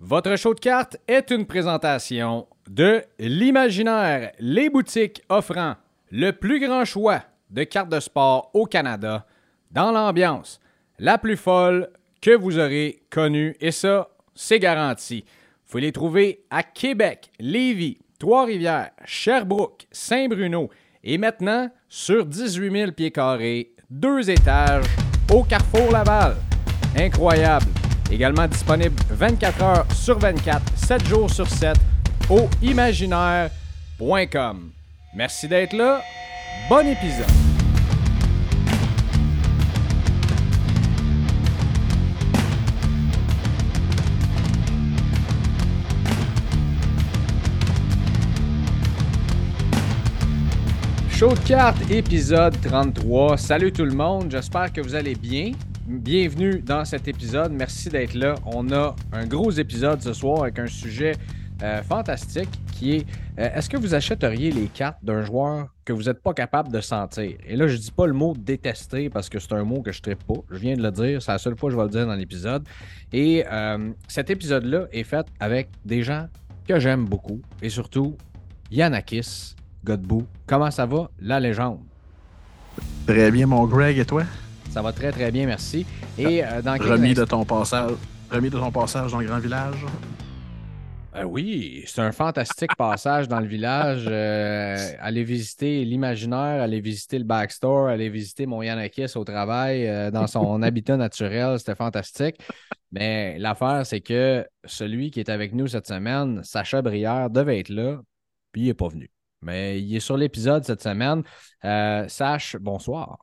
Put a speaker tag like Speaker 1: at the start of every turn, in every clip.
Speaker 1: Votre show de cartes est une présentation de l'Imaginaire, les boutiques offrant le plus grand choix de cartes de sport au Canada, dans l'ambiance la plus folle que vous aurez connue. Et ça, c'est garanti. Vous les trouver à Québec, Lévis, Trois-Rivières, Sherbrooke, Saint-Bruno et maintenant sur 18 000 pieds carrés, deux étages au Carrefour Laval. Incroyable. Également disponible 24 heures sur 24, 7 jours sur 7 au imaginaire.com. Merci d'être là. Bon épisode. Show de cartes, épisode 33. Salut tout le monde, j'espère que vous allez bien. Bienvenue dans cet épisode, merci d'être là. On a un gros épisode ce soir avec un sujet euh, fantastique qui est euh, est-ce que vous achèteriez les cartes d'un joueur que vous n'êtes pas capable de sentir? Et là, je dis pas le mot détester parce que c'est un mot que je ne pas. Je viens de le dire, c'est la seule fois que je vais le dire dans l'épisode. Et euh, cet épisode-là est fait avec des gens que j'aime beaucoup et surtout Yanakis Godbout. Comment ça va, la légende?
Speaker 2: Très bien, mon Greg, et toi?
Speaker 1: Ça va très, très bien, merci. Et euh, dans quel
Speaker 2: remis, de ton passage, remis de ton passage dans le grand village?
Speaker 1: Euh, oui, c'est un fantastique passage dans le village. Euh, aller visiter l'imaginaire, aller visiter le backstore, aller visiter mon Yanakis au travail euh, dans son habitat naturel, c'était fantastique. Mais l'affaire, c'est que celui qui est avec nous cette semaine, Sacha Brière, devait être là, puis il n'est pas venu. Mais il est sur l'épisode cette semaine. Euh, Sach, bonsoir.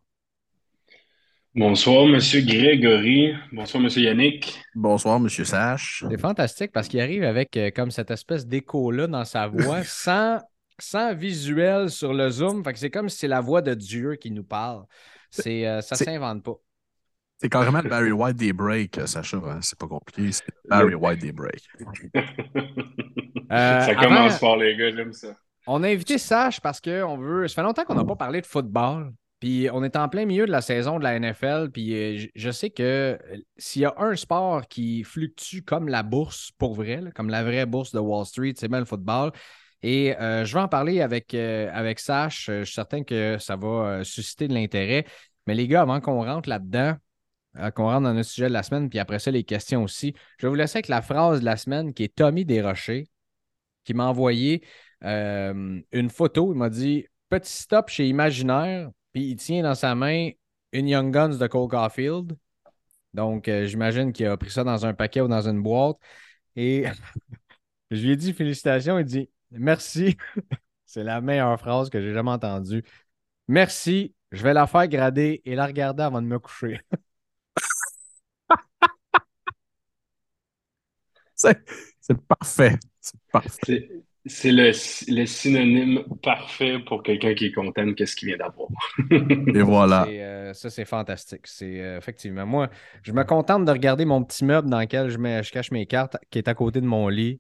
Speaker 3: Bonsoir, Monsieur Grégory. Bonsoir, Monsieur Yannick.
Speaker 2: Bonsoir, Monsieur Sache.
Speaker 1: C'est fantastique parce qu'il arrive avec euh, comme cette espèce d'écho-là dans sa voix, sans, sans visuel sur le Zoom. Fait que c'est comme si c'est la voix de Dieu qui nous parle. C'est, euh, ça
Speaker 2: C'est-
Speaker 1: s'invente pas.
Speaker 2: C'est carrément le Barry White des breaks, Sacha. hein. C'est pas compliqué. C'est Barry White des breaks.
Speaker 1: Euh,
Speaker 3: ça
Speaker 1: avant-
Speaker 3: commence fort, les gars, j'aime ça.
Speaker 1: On a invité Sach parce qu'on veut. Ça fait longtemps qu'on n'a pas parlé de football. Puis on est en plein milieu de la saison de la NFL. Puis euh, je- sais que euh, s'il y a un sport qui fluctue comme la bourse, pour vrai, comme la vraie bourse de Wall Street, c'est bien le football. Et euh, je vais en parler avec, euh, avec. Euh, Je suis certain que ça va susciter de l'intérêt. Mais les gars, avant qu'on rentre là-dedans, qu'on rentre dans notre sujet de la semaine, puis après ça, les questions aussi, je vais vous laisser avec la phrase de la semaine qui est Tommy Desrochers, qui m'a envoyé une photo. Il m'a dit Petit stop chez Imaginaire, puis il tient dans sa main une Young Guns de Cole Caulfield. Donc, euh, j'imagine qu'il a pris ça dans un paquet ou dans une boîte. Et je lui ai dit félicitations. Il dit merci. C'est la meilleure phrase que j'ai jamais entendue. Merci. Je vais la faire grader et la regarder avant de me coucher.
Speaker 2: C'est c'est parfait. C'est parfait.
Speaker 3: C'est le, le synonyme parfait pour quelqu'un qui est content de ce qu'il vient d'avoir.
Speaker 2: Et voilà.
Speaker 1: Euh, ça, c'est fantastique. C'est euh, effectivement. Moi, je me contente de regarder mon petit meuble dans lequel je, mets, je cache mes cartes, qui est à côté de mon lit.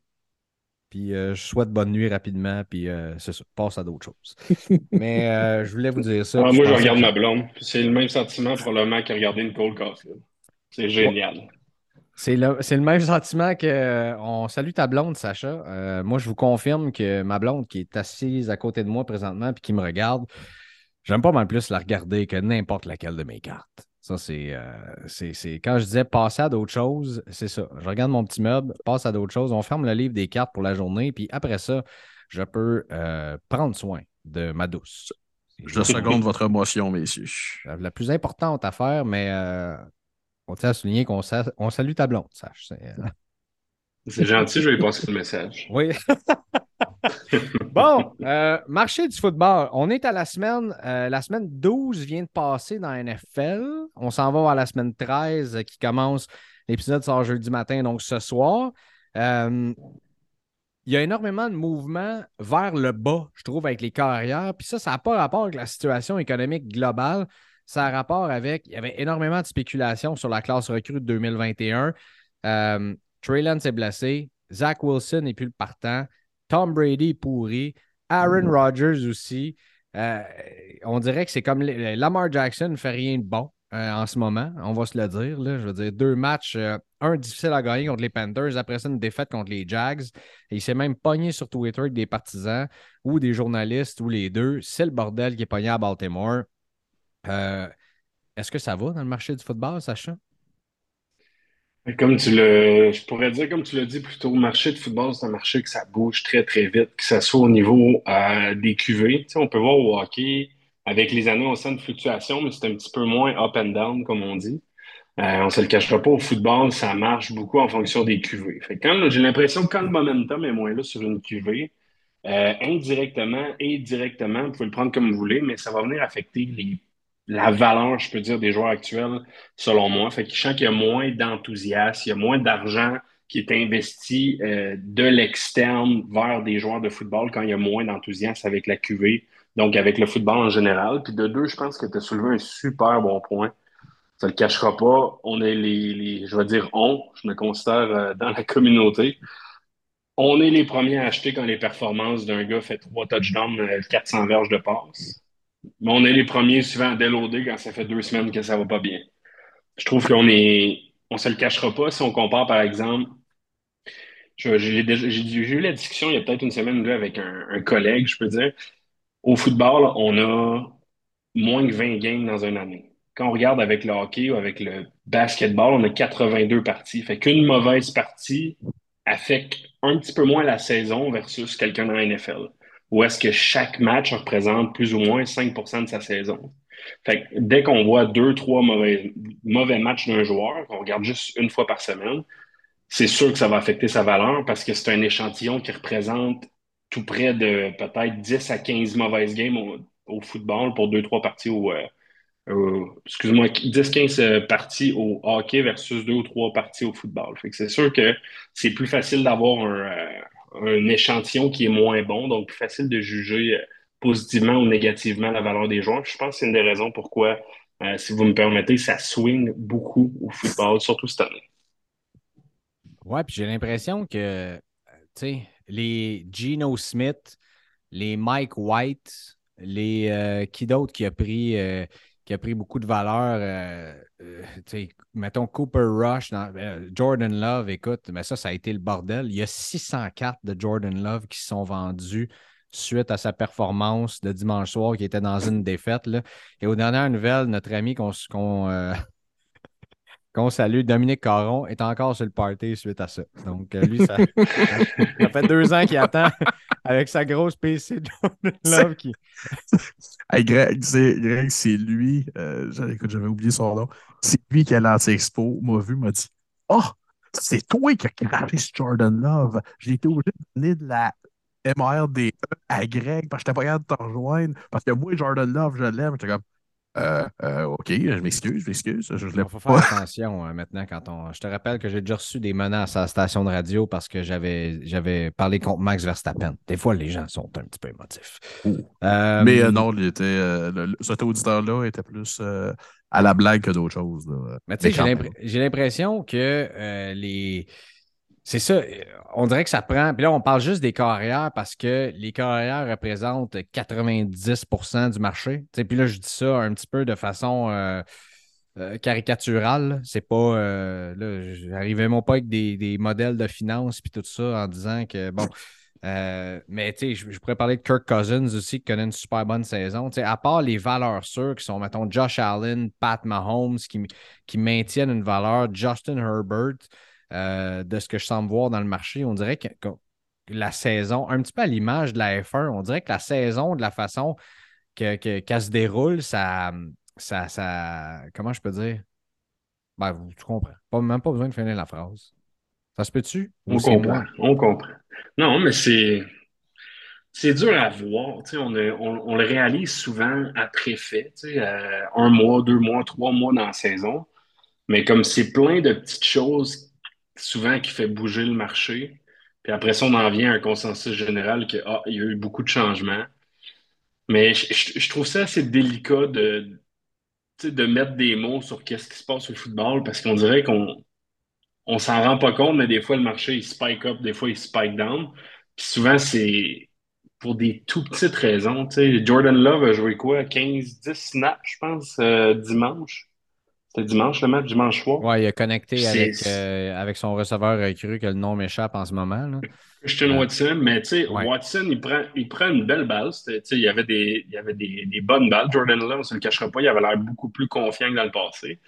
Speaker 1: Puis euh, je souhaite bonne nuit rapidement. Puis euh, c'est ça, passe à d'autres choses. Mais euh, je voulais vous dire ça.
Speaker 3: Ah, moi, je regarde
Speaker 1: que-
Speaker 3: ma blonde. C'est le même sentiment probablement que regarder une Cold Caulfield. C'est génial.
Speaker 1: C'est le, le même sentiment que. euh, on salue ta blonde, Sacha. Euh, moi, je vous confirme que ma blonde, qui est assise à côté de moi présentement puis qui me regarde, j'aime pas mal plus la regarder que n'importe laquelle de mes cartes. Ça, c'est, euh, Quand je disais passer à d'autres choses, c'est ça. Je regarde mon petit meuble, passe à d'autres choses, on ferme le livre des cartes pour la journée, puis après ça, je peux prendre soin de ma douce.
Speaker 2: Je seconde votre émotion, messieurs.
Speaker 1: La plus importante à faire, mais euh, on tient à souligner qu'on sa- on salue ta blonde, sache. C'est, euh,
Speaker 3: gentil, je vais passer le message.
Speaker 1: Oui. bon, euh, marché du football. On est à la semaine. euh, la semaine 12 vient de passer dans la NFL. On s'en va vers la semaine 13 euh, qui commence. L'épisode sort jeudi matin, donc ce soir. Euh, il y a énormément de mouvements vers le bas, je trouve, avec les carrières. Puis ça, ça n'a pas rapport avec la situation économique globale. Ça a rapport avec. Il y avait énormément de spéculation sur la classe recrue de 2021. Euh, Trey Lance est blessé. Zach Wilson n'est plus le partant. Tom Brady est pourri. Aaron Rodgers aussi. Euh, on dirait que c'est comme Lamar Jackson ne fait rien de bon. euh, en ce moment, on va se le dire. Là. Je veux dire, deux matchs, euh, un difficile à gagner contre les Panthers, après ça, une défaite contre les Jags. Et il s'est même pogné sur Twitter avec des partisans ou des journalistes ou les deux. C'est le bordel qui est pogné à Baltimore. Euh, est-ce que ça va dans le marché du football, Sacha?
Speaker 3: Comme tu le, je pourrais dire, comme tu l'as dit plus tôt, le marché de football, c'est un marché que ça bouge très, très vite, que ce soit au niveau des QV. on peut voir au hockey, avec les années, on sent une fluctuation, mais c'est un petit peu moins up and down, comme on dit. Euh, on se le cachera pas, au football, ça marche beaucoup en fonction des QV. Fait j'ai l'impression que quand le momentum est moins là sur une QV, euh, indirectement et directement, vous pouvez le prendre comme vous voulez, mais ça va venir affecter les, la valeur, je peux dire, des joueurs actuels, selon moi. Fait que je qu'il y a moins d'enthousiasme, il y a moins d'argent qui est investi euh, de l'externe vers des joueurs de football quand il y a moins d'enthousiasme avec la QV donc avec le football en général. Puis de deux, je pense que tu as soulevé un super bon point. Ça ne le cachera pas. On est les, je vais dire on, je me considère euh, dans la communauté. On est les premiers à acheter quand les performances d'un gars fait trois touchdowns, 400 euh, verges de passe. Mais on est les premiers souvent à déloader quand ça fait deux semaines que ça va pas bien. Je trouve qu'on est, on se le cachera pas si on compare par exemple j'ai eu la discussion il y a peut-être une semaine avec un, un, collègue, je peux dire. Au football, on a moins que 20 games dans une année. Quand on regarde avec le hockey ou avec le basketball, on a 82 parties. Fait qu'une mauvaise partie affecte un petit peu moins la saison versus quelqu'un dans la NFL. Ou est-ce que chaque match représente plus ou moins 5% de sa saison? Fait que dès qu'on voit deux, trois mauvais, mauvais matchs d'un joueur, qu'on regarde juste une fois par semaine, c'est sûr que ça va affecter sa valeur parce que c'est un échantillon qui représente tout près de peut-être 10 à 15 mauvaises games au, football pour 2-3 parties au. Euh, excuse-moi, 10-15 euh, parties au hockey versus 2 ou 3 parties au football. Fait que c'est sûr que c'est plus facile d'avoir un, euh, échantillon qui est moins bon, donc plus facile de juger positivement ou négativement la valeur des joueurs. je pense que c'est une des raisons pourquoi, si vous me permettez, ça swing beaucoup au football, surtout cette année.
Speaker 1: Ouais, puis j'ai l'impression que, sais, les Geno Smith, les Mike White, les euh, qui d'autre qui a pris euh, qui a pris beaucoup de valeur, euh, mettons Cooper Rush, Jordan Love, écoute, mais ça, ça a été le bordel. Il y a 604 de Jordan Love qui sont vendus suite à sa performance de dimanche soir qui était dans une défaite. Là. Et aux dernières nouvelles, notre ami qu'on qu'on salue, Dominique Caron est encore sur le party suite à ça. Donc, euh, lui, ça, ça, fait deux ans qu'il attend avec sa grosse PC de Love qui.
Speaker 2: hey, Greg, c'est lui, euh, j'avais oublié son nom, c'est lui qui a l'anti-expo, m'a vu, m'a dit Oh, c'est toi qui as craché ce Jordan Love. J'ai été obligé de donner de la MRD à Greg parce que j'étais pas capable de te rejoindre. Parce que moi, Jordan Love, je l'aime. J'étais comme euh, euh, OK, je m'excuse, je m'excuse. Je,
Speaker 1: Il faut faire attention euh, maintenant quand on. Je te rappelle que j'ai déjà reçu des menaces à la station de radio parce que j'avais, parlé contre Max Verstappen. Des fois, les gens sont un petit peu émotifs.
Speaker 2: Mais non, il était, cet auditeur-là était plus à la blague que d'autres choses.
Speaker 1: Mais tu sais, j'ai l'impression que les c'est ça. On dirait que ça prend. Puis là, on parle juste des carrières parce que les carrières représentent 90% du marché. puis là, je dis ça un petit peu de façon euh, euh, caricaturale. C'est pas. Euh, là, j'arrivais même pas avec des, modèles de finances puis tout ça en disant que bon. mais je, pourrais parler de Kirk Cousins aussi qui connaît une super bonne saison. À part les valeurs sûres qui sont, mettons, Josh Allen, Pat Mahomes qui, qui maintiennent une valeur, Justin Herbert. Euh, de ce que je semble voir dans le marché. On dirait que, la saison, un petit peu à l'image de la F1, on dirait que la saison, de la façon qu'elle que, se déroule, ça, ça, ça. Comment je peux dire? Ben, tu comprends. Pas, même pas besoin de finir la phrase. Ça se peut-tu?
Speaker 3: On comprend. On comprend. Non, mais c'est. C'est dur à voir. On, on, le réalise souvent après fait, euh, un mois, deux mois, trois mois dans la saison. Mais comme c'est plein de petites choses souvent qui fait bouger le marché. Puis après ça, on en vient à un consensus général qu'il ah, y a eu beaucoup de changements. Mais je, trouve ça assez délicat de, de mettre des mots sur qu'est-ce qui se passe au football parce qu'on dirait qu'on on s'en rend pas compte, mais des fois, le marché, il spike up, des fois, il spike down. Puis souvent, c'est pour des tout petites raisons. Jordan Love a joué quoi? 15-10 snaps, je pense, euh, dimanche. C'était dimanche, le match, dimanche soir.
Speaker 1: Ouais, il a connecté avec, euh, avec son receveur euh, cru que le nom m'échappe en ce moment. là.
Speaker 3: Christian
Speaker 1: Euh,
Speaker 3: Watson, mais tu sais,
Speaker 1: ouais.
Speaker 3: Watson, il prend, il prend une belle balle. C'était- tu sais, Il y avait, des, il y avait des, des bonnes balles. Jordan Love, on ne se le cachera pas, il avait l'air beaucoup plus confiant que dans le passé.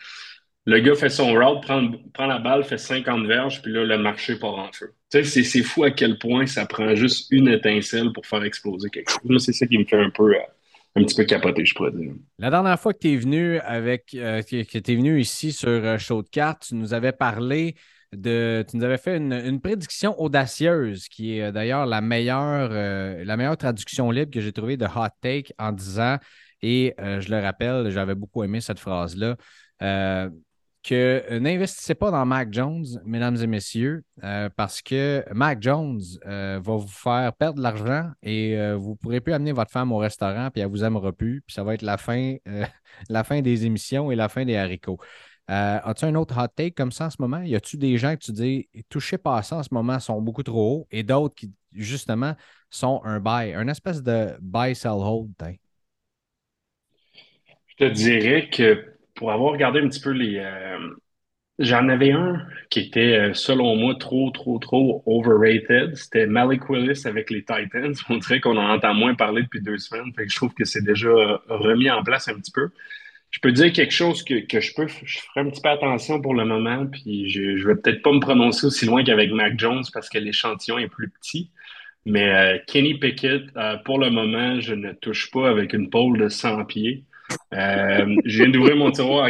Speaker 3: Le gars fait son route, prend, prend la balle, fait 50 verges, puis là, le marché part en feu. Tu sais, c'est- c'est fou à quel point ça prend juste une étincelle pour faire exploser quelque chose. Moi, c'est ça qui me fait un peu, euh, un petit peu capoter, je pourrais dire.
Speaker 1: La dernière fois que tu es venu avec euh, que, es venu ici sur euh, Show de cartes, tu nous avais parlé de. Tu nous avais fait une, prédiction audacieuse, qui est euh, d'ailleurs la meilleure, la meilleure traduction libre que j'ai trouvée de Hot Take en disant, et je le rappelle, j'avais beaucoup aimé cette phrase-là. Que euh, n'investissez pas dans Mac Jones, mesdames et messieurs, euh, parce que Mac Jones euh, va vous faire perdre de l'argent et vous ne pourrez plus amener votre femme au restaurant puis elle vous aimera plus. Puis ça va être la fin, des émissions et la fin des haricots. As-tu un autre hot take comme ça en ce moment? Y a-tu des gens que tu dis touchez pas à ça en ce moment sont beaucoup trop hauts et d'autres qui, justement, sont un buy, un espèce de buy, sell, hold? hein?
Speaker 3: Je te dirais que pour avoir regardé un petit peu les. euh, J'en avais un qui était, euh, selon moi, trop, trop, trop overrated. C'était Malik Willis avec les Titans. On dirait qu'on en entend moins parler depuis deux semaines. Je trouve que c'est déjà euh, remis en place un petit peu. Je peux dire quelque chose que, que je peux, je ferai un petit peu attention pour le moment, puis je, je vais peut-être pas me prononcer aussi loin qu'avec Mac Jones parce que l'échantillon est plus petit. Mais Kenny Pickett, pour le moment, je ne touche pas avec une pole de 100 pieds. Euh, je viens d'ouvrir mon tiroir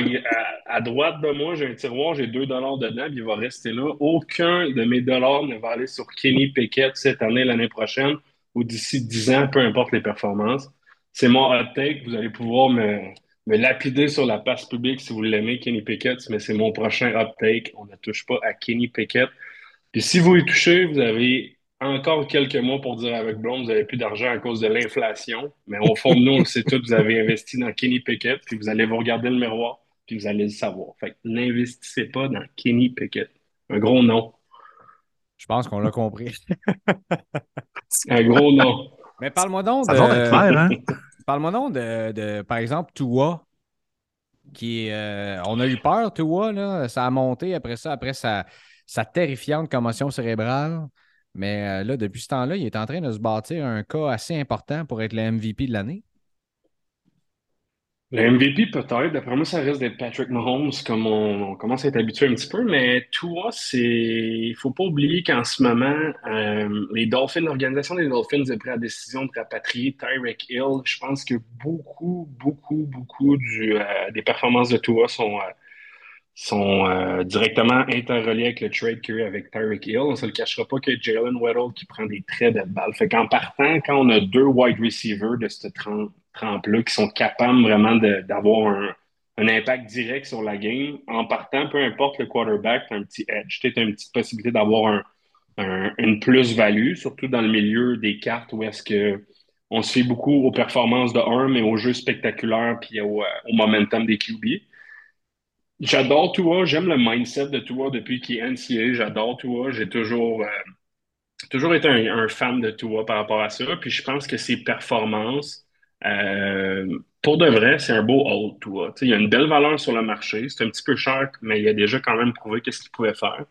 Speaker 3: à, droite de moi, j'ai un tiroir, j'ai 2 dollars dedans, puis il va rester là. Aucun de mes dollars ne va aller sur Kenny Pickett cette année, l'année prochaine, ou d'ici 10 ans, peu importe les performances. C'est mon hot take. Vous allez pouvoir me, me lapider sur la passe publique si vous l'aimez, Kenny Pickett, mais c'est mon prochain hot take. On ne touche pas à Kenny Pickett. Puis si vous y touchez, vous avez encore quelques mois pour dire avec Blonde, vous n'avez plus d'argent à cause de l'inflation. Mais au fond de nous, on le sait tout, vous avez investi dans Kenny Pickett, puis vous allez vous regarder le miroir, puis vous allez le savoir. Fait que n'investissez pas dans Kenny Pickett. Un gros nom.
Speaker 1: Je pense qu'on l'a compris.
Speaker 3: Un gros nom.
Speaker 1: Mais parle-moi donc
Speaker 2: clair, hein?
Speaker 1: Parle-moi donc de, de, par exemple, Tua, qui est, euh, on a eu peur, Tua, là, ça a monté après ça, après sa, sa terrifiante commotion cérébrale. Mais euh, là, depuis ce temps-là, il est en train de se bâtir un cas assez important pour être le MVP de l'année.
Speaker 3: Le MVP, peut-être. D'après moi, ça risque d'être Patrick Mahomes, comme on, commence à être habitué un petit peu. Mais toi, c'est. Il faut pas oublier qu'en ce moment, euh, les Dolphins, l'organisation des Dolphins a pris la décision de rapatrier Tyreek Hill. Je pense que beaucoup, beaucoup, beaucoup euh, des performances de Tua sont, sont euh, directement interreliées avec le trade qu'il y a eu avec Tyreek Hill. On ne se le cachera pas que Jalen Weddle qui prend des très belles balles. Fait qu'en partant, quand on a deux wide receivers de cette trempe, trempe-là qui sont capables vraiment d'avoir un, un impact direct sur la game, en partant, peu importe le quarterback, tu as un petit edge. Tu as une petite possibilité d'avoir un, un- une plus-value, surtout dans le milieu des cartes où est-ce que on se fait beaucoup aux performances de un, mais au jeu spectaculaire puis au, euh, au momentum des QB. J'adore Tua, j'aime le mindset de Tua depuis qu'il est NCA, j'adore Tua, j'ai toujours, euh, toujours été un, fan de Tua par rapport à ça, puis je pense que ses performances, euh, pour de vrai, c'est un beau hold, Tua. Il y a une belle valeur sur le marché, c'est un petit peu cher, mais il a déjà quand même prouvé qu'est-ce qu'il pouvait faire.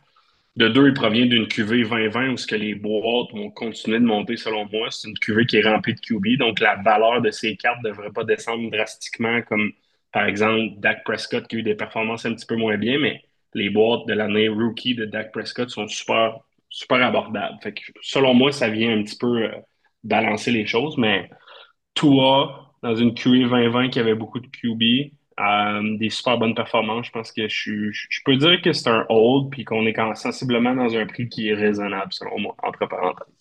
Speaker 3: De deux, il provient d'une QV 2020 où ce que les boîtes vont continuer de monter selon moi. C'est une QV qui est remplie de QB, donc la valeur de ces cartes ne devrait pas descendre drastiquement comme par exemple Dak Prescott qui a eu des performances un petit peu moins bien, mais les boîtes de l'année rookie de Dak Prescott sont super, super abordables. Selon moi, ça vient un petit peu euh, balancer les choses, mais Tua, dans une QV 2020 qui avait beaucoup de QB, euh, des super bonnes performances, je pense que je, je, je peux dire que c'est un hold puis qu'on est quand sensiblement dans un prix qui est raisonnable, selon moi, entre parenthèses.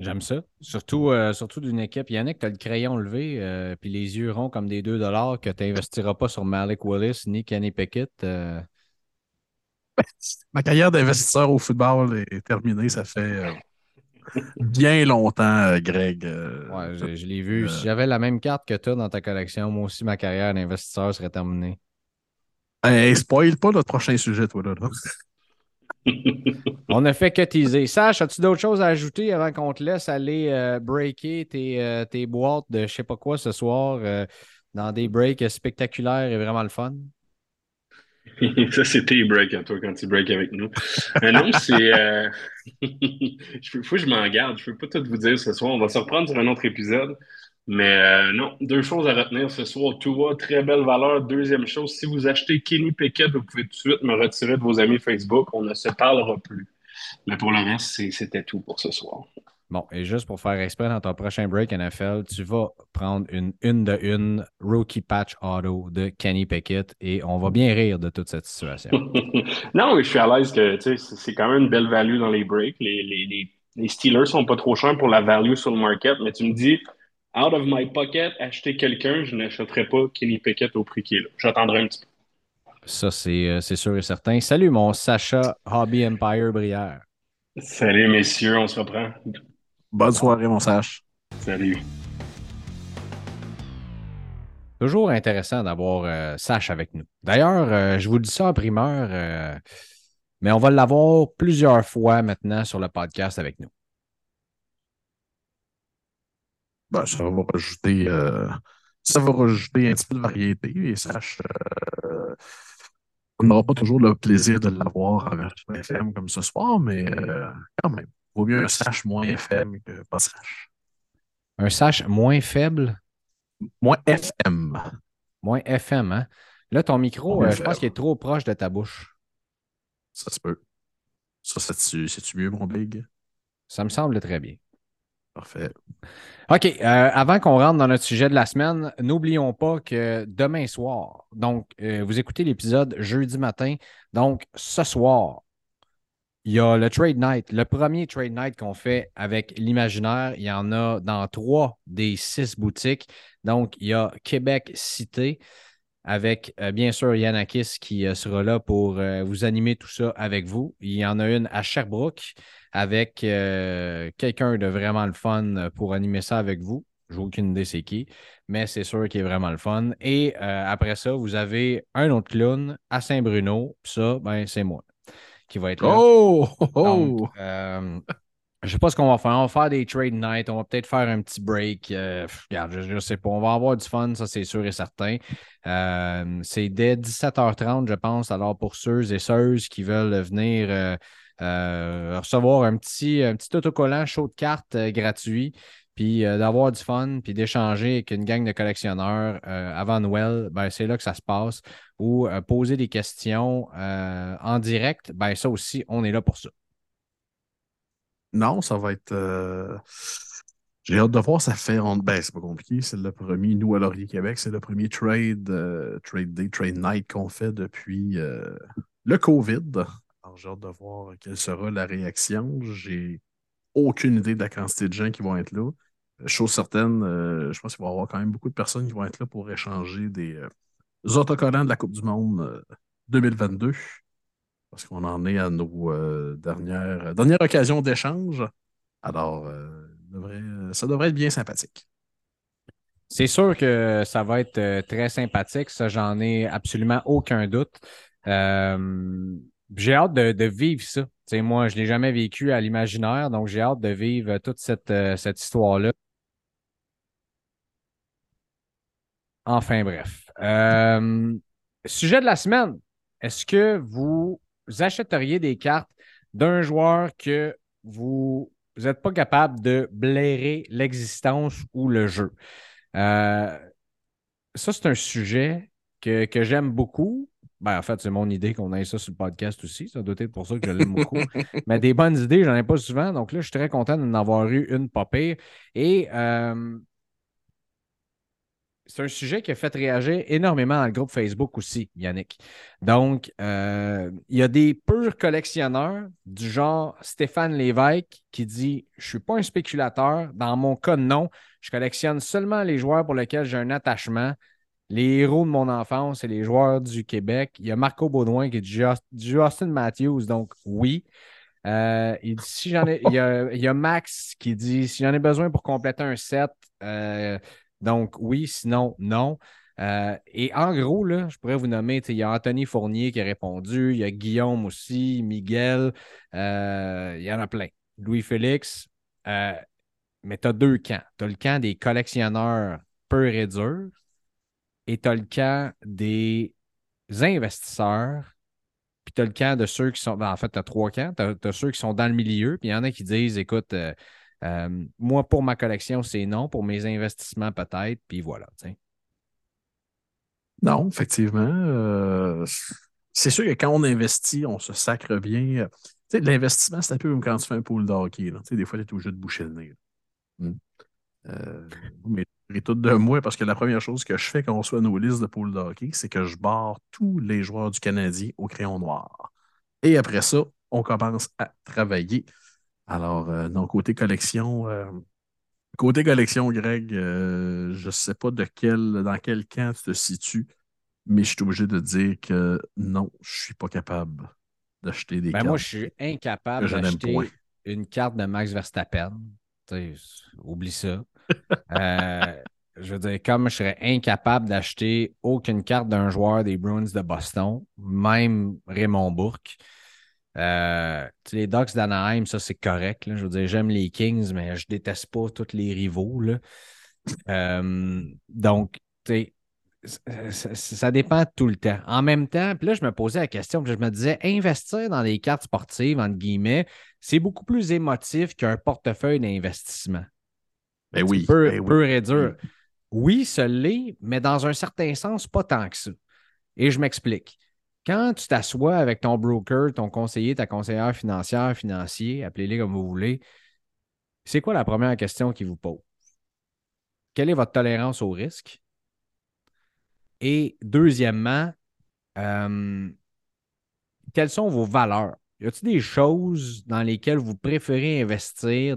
Speaker 1: J'aime ça. Surtout, euh, surtout d'une équipe. Yannick, tu as le crayon levé, euh, puis les yeux ronds comme des 2 que tu n'investiras pas sur Malik Willis ni Kenny Pickett. euh.
Speaker 2: Ma carrière d'investisseur au football est terminée, ça fait bien longtemps, Greg.
Speaker 1: Ouais, je, je l'ai vu. Si j'avais la même carte que toi dans ta collection, moi aussi, ma carrière d'investisseur serait terminée.
Speaker 2: Hey, spoil pas notre prochain sujet, toi, là. là.
Speaker 1: On ne fait que teaser. Sache, as-tu d'autres choses à ajouter avant qu'on te laisse aller euh, breaker tes, euh, tes boîtes de je sais pas quoi ce soir euh, dans des breaks spectaculaires et vraiment le fun?
Speaker 3: Ça, c'était les breaks à toi quand tu break avec nous. Mais non, c'est. Il faut que je m'en garde. Je ne peux pas tout vous dire ce soir. On va se reprendre sur un autre épisode. Mais euh, non, deux choses à retenir ce soir. Tout va, très belle valeur. Deuxième chose, si vous achetez Kenny Pickett, vous pouvez tout de suite me retirer de vos amis Facebook. On ne se parlera plus. Mais pour le reste, c'était tout pour ce soir.
Speaker 1: Bon, et juste pour faire exprès, dans ton prochain break NFL, tu vas prendre une une de une rookie patch auto de Kenny Pickett et on va bien rire de toute cette situation.
Speaker 3: non, mais je suis à l'aise que c'est quand même une belle value dans les breaks. Les, les, les, Steelers sont pas trop chers pour la value sur le market, mais tu me dis, out of my pocket, acheter quelqu'un, je n'achèterai pas Kenny Pickett au prix qu'il est là. J'attendrai un petit peu.
Speaker 1: Ça, euh, c'est sûr et certain. Salut, mon Sacha Hobby Empire Brière.
Speaker 3: Salut, messieurs, on se reprend.
Speaker 2: Bonne soirée, mon Sach.
Speaker 3: Salut.
Speaker 1: Toujours intéressant d'avoir euh, Sach avec nous. D'ailleurs, euh, je vous dis ça en primeur, euh, mais on va l'avoir plusieurs fois maintenant sur le podcast avec nous.
Speaker 2: Ben, ça va rajouter ça va rajouter un petit peu de variété et Sach on n'aura pas toujours le plaisir de l'avoir avec FM comme ce soir, mais quand même. Vaut mieux un sache moins FM que pas sache.
Speaker 1: Un sache moins faible?
Speaker 2: Moins FM.
Speaker 1: Moins FM, hein? Là, ton micro, euh, je pense qu'il est trop proche de ta bouche.
Speaker 2: Ça se peut. Ça, c'est-tu mieux, mon big?
Speaker 1: Ça me semble très bien.
Speaker 2: Parfait.
Speaker 1: OK. Euh, avant qu'on rentre dans notre sujet de la semaine, n'oublions pas que demain soir, donc, euh, vous écoutez l'épisode jeudi matin. Donc, ce soir, il y a le Trade Night. Le premier Trade Night qu'on fait avec l'imaginaire, il y en a dans trois des six boutiques. Donc, il y a Québec Cité avec euh, bien sûr Yannakis qui euh, sera là pour euh, vous animer tout ça avec vous. Il y en a une à Sherbrooke avec quelqu'un de vraiment le fun pour animer ça avec vous. Je n'ai aucune idée c'est qui, mais c'est sûr qu'il est vraiment le fun. Et après ça, vous avez un autre clown à Saint-Bruno. Ça, ben, c'est moi qui va être là.
Speaker 2: Oh! oh, oh!
Speaker 1: Euh, je sais pas ce qu'on va faire. On va faire des trade night. On va peut-être faire un petit break. Euh, regarde, je sais pas. On va avoir du fun, ça c'est sûr et certain. Euh, c'est dès 17h30, je pense. Alors pour ceux et ceux qui veulent venir recevoir un petit, un petit autocollant chaud de cartes gratuit puis euh, d'avoir du fun, puis d'échanger avec une gang de collectionneurs euh, avant Noël, ben, c'est là que ça se passe. Ou euh, poser des questions en direct, ben, ça aussi, on est là pour ça.
Speaker 2: Non, ça va être. J'ai hâte de voir, ça fait. Ben, c'est pas compliqué. C'est le premier, nous à Laurier Québec, c'est le premier trade, trade day, trade night qu'on fait depuis le COVID. Alors, j'ai hâte de voir quelle sera la réaction. J'ai aucune idée de la quantité de gens qui vont être là. Chose certaine, euh, je pense qu'il va y avoir quand même beaucoup de personnes qui vont être là pour échanger des, euh, autocollants de la Coupe du Monde 2022. Euh, parce qu'on en est à nos dernières, dernières occasions d'échange. Alors, ça devrait être bien sympathique.
Speaker 1: C'est sûr que ça va être très sympathique, ça, j'en ai absolument aucun doute. j'ai hâte de, vivre ça. moi, je ne l'ai jamais vécu à l'imaginaire, donc j'ai hâte de vivre toute cette, cette histoire-là. Enfin bref. Euh, sujet de la semaine. Est-ce que vous achèteriez des cartes d'un joueur que vous n'êtes pas capable de blairer l'existence ou le jeu? Euh, ça, c'est un sujet que, j'aime beaucoup. Ben, en fait, c'est mon idée qu'on ait ça sur le podcast aussi. Ça doit être pour ça que je l'aime beaucoup. Mais des bonnes idées, j'en ai pas souvent. Donc là, je suis très content d'en avoir eu une pas pire. Et euh, c'est un sujet qui a fait réagir énormément dans le groupe Facebook aussi, Yannick. Donc, euh, il y a des purs collectionneurs du genre Stéphane Lévesque qui dit Je ne suis pas un spéculateur. Dans mon cas, non. Je collectionne seulement les joueurs pour lesquels j'ai un attachement. Les héros de mon enfance et les joueurs du Québec. Il y a Marco Baudouin qui dit Justin Matthews, donc oui. Euh, il, y a, Max qui dit si j'en ai besoin pour compléter un set, euh, donc, oui, sinon, non. Euh, et en gros, là, je pourrais vous nommer, il y a Anthony Fournier qui a répondu, il y a Guillaume aussi, Miguel, euh, il y en a plein. Louis-Félix, euh, mais tu as deux camps. Tu as le camp des collectionneurs peu et durs et tu as le camp des investisseurs, puis tu as le camp de ceux qui sont. ben, en fait, tu as trois camps. Tu as, ceux qui sont dans le milieu, puis il y en a qui disent écoute, euh, euh, moi, pour ma collection, c'est non. Pour mes investissements, peut-être. Puis voilà.
Speaker 2: Non, effectivement. euh, c'est sûr que quand on investit, on se sacre bien. Sais, l'investissement, c'est un peu comme quand tu fais un pool de hockey. là. Tu sais, des fois, tu es obligé de boucher le nez. Hmm. Euh, mais tout de moi parce que la première chose que je fais quand on reçoit nos listes de pool de hockey, c'est que je barre tous les joueurs du Canadien au crayon noir. Et après ça, on commence à travailler. Alors, euh, non, côté collection, euh, côté collection, Greg, euh, je ne sais pas de quel, dans quel camp tu te situes, mais je suis obligé de dire que non, je ne suis pas capable d'acheter des
Speaker 1: Ben,
Speaker 2: cartes.
Speaker 1: moi, je suis incapable d'acheter une carte de Max Verstappen. Oublie ça. Je veux dire, comme je serais incapable d'acheter aucune carte d'un joueur des Bruins de Boston, même Raymond Bourque. Euh, les Ducks d'Anaheim, ça c'est correct. là. Je veux dire, j'aime les Kings, mais je déteste pas tous les rivaux. là. Euh, donc, tu sais, ça, ça- ça dépend tout le temps. En même temps, puis là, je me posais la question, puis je me disais, investir dans des cartes sportives, entre guillemets, c'est beaucoup plus émotif qu'un portefeuille d'investissement.
Speaker 2: Ben oui.
Speaker 1: Peu,
Speaker 2: ben oui.
Speaker 1: peu et dur. Oui, ça l'est, mais dans un certain sens, pas tant que ça. Et je m'explique. Quand tu t'assois avec ton broker, ton conseiller, ta conseillère financière, financier, appelez-les comme vous voulez, c'est quoi la première question qu'ils vous posent? Quelle est votre tolérance au risque? Et deuxièmement, euh, quelles sont vos valeurs? Y a-t-il des choses dans lesquelles vous préférez investir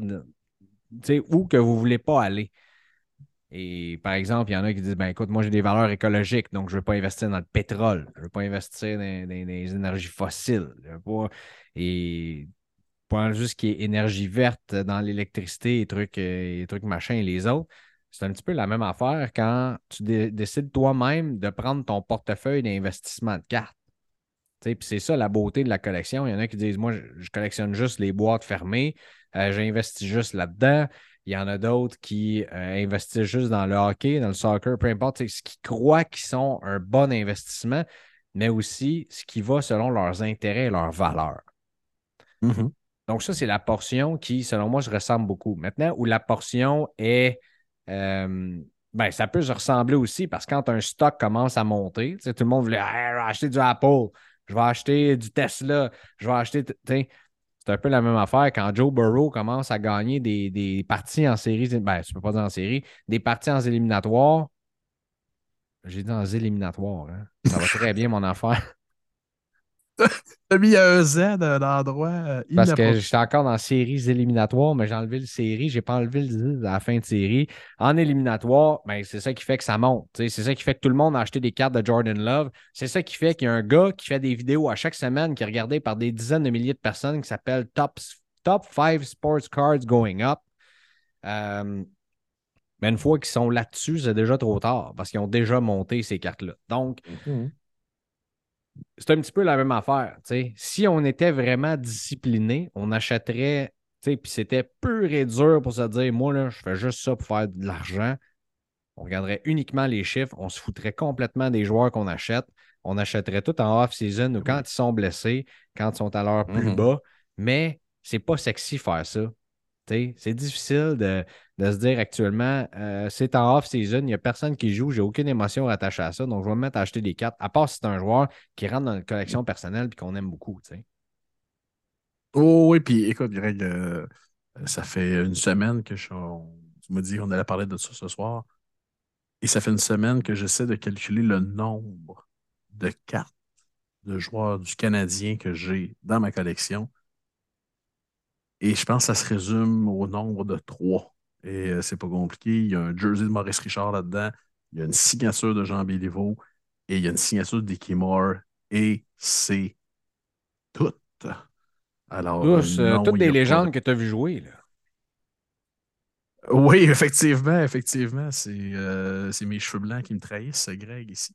Speaker 1: ou que vous ne voulez pas aller? Et par exemple, il y en a qui disent ben écoute, moi j'ai des valeurs écologiques, donc je ne veux pas investir dans le pétrole, je ne veux pas investir dans, les énergies fossiles. je veux pas- Et pas juste ce qui est énergie verte dans l'électricité et trucs, euh, et trucs machin et les autres. C'est un petit peu la même affaire quand tu dé- décides toi-même de prendre ton portefeuille d'investissement de cartes. Puis c'est ça la beauté de la collection. Il y en a qui disent Moi, je, je collectionne juste les boîtes fermées, euh, j'investis juste là-dedans. Il y en a d'autres qui euh, investissent juste dans le hockey, dans le soccer, peu importe, ce qu'ils croient qu'ils sont un bon investissement, mais aussi ce qui va selon leurs intérêts et leurs valeurs.
Speaker 2: Mhm.
Speaker 1: Donc, ça, c'est la portion qui, selon moi, se ressemble beaucoup. Maintenant, où la portion est. euh, ben, ça peut se ressembler aussi parce que quand un stock commence à monter, tout le monde voulait Hey, vais acheter du Apple, je vais acheter du Tesla, je vais acheter. C'est un peu la même affaire quand Joe Burrow commence à gagner des, des parties en série. Ben, tu peux pas dire en série, des parties en éliminatoires. J'ai dit en éliminatoires. Hein? Ça va très bien, mon affaire.
Speaker 2: T'as mis un Z à un endroit euh,
Speaker 1: Parce que j'étais encore dans séries éliminatoires, mais j'ai enlevé le série. J'ai pas enlevé le 10 à la fin de série. En éliminatoire, ben, c'est ça qui fait que ça monte. C'est ça qui fait que tout le monde a acheté des cartes de Jordan Love. C'est ça qui fait qu'il y a un gars qui fait des vidéos à chaque semaine qui est regardé par des dizaines de milliers de personnes qui s'appelle Top, Top 5 Sports Cards Going Up. Euh, mais une fois qu'ils sont là-dessus, c'est déjà trop tard parce qu'ils ont déjà monté ces cartes-là. Donc,
Speaker 2: Mhm.
Speaker 1: C'est un petit peu la même affaire. Si on était vraiment discipliné, on achèterait, puis c'était pur et dur pour se dire, moi, là, je fais juste ça pour faire de l'argent. On regarderait uniquement les chiffres, on se foutrait complètement des joueurs qu'on achète. On achèterait tout en off-season ou quand ils sont blessés, quand ils sont à l'heure plus
Speaker 2: Mhm.
Speaker 1: bas. Mais c'est pas sexy faire ça. C'est difficile de, de se dire actuellement, euh, c'est en off-season, il n'y a personne qui joue, j'ai aucune émotion rattachée à ça, donc je vais me mettre à acheter des cartes, à part si c'est un joueur qui rentre dans une collection personnelle et qu'on aime beaucoup. tu sais.
Speaker 2: Oh oui, puis écoute, Greg, euh, ça fait une semaine que je, on- tu m'as dit qu'on allait parler de ça ce soir. Et ça fait une semaine que j'essaie de calculer le nombre de cartes de joueurs du Canadien que j'ai dans ma collection. Et je pense que ça se résume au nombre de trois. Et euh, c'est pas compliqué. Il y a un jersey de Maurice Richard là-dedans. Il y a une signature de Jean Béliveau. Et il y a une signature de Dickie Moore. Et c'est tout. Alors, euh, non,
Speaker 1: toutes des
Speaker 2: pas
Speaker 1: légendes
Speaker 2: de-
Speaker 1: que tu as vu jouer. Là.
Speaker 2: Oui, effectivement, effectivement. C'est euh, c'est mes cheveux blancs qui me trahissent, Greg, ici.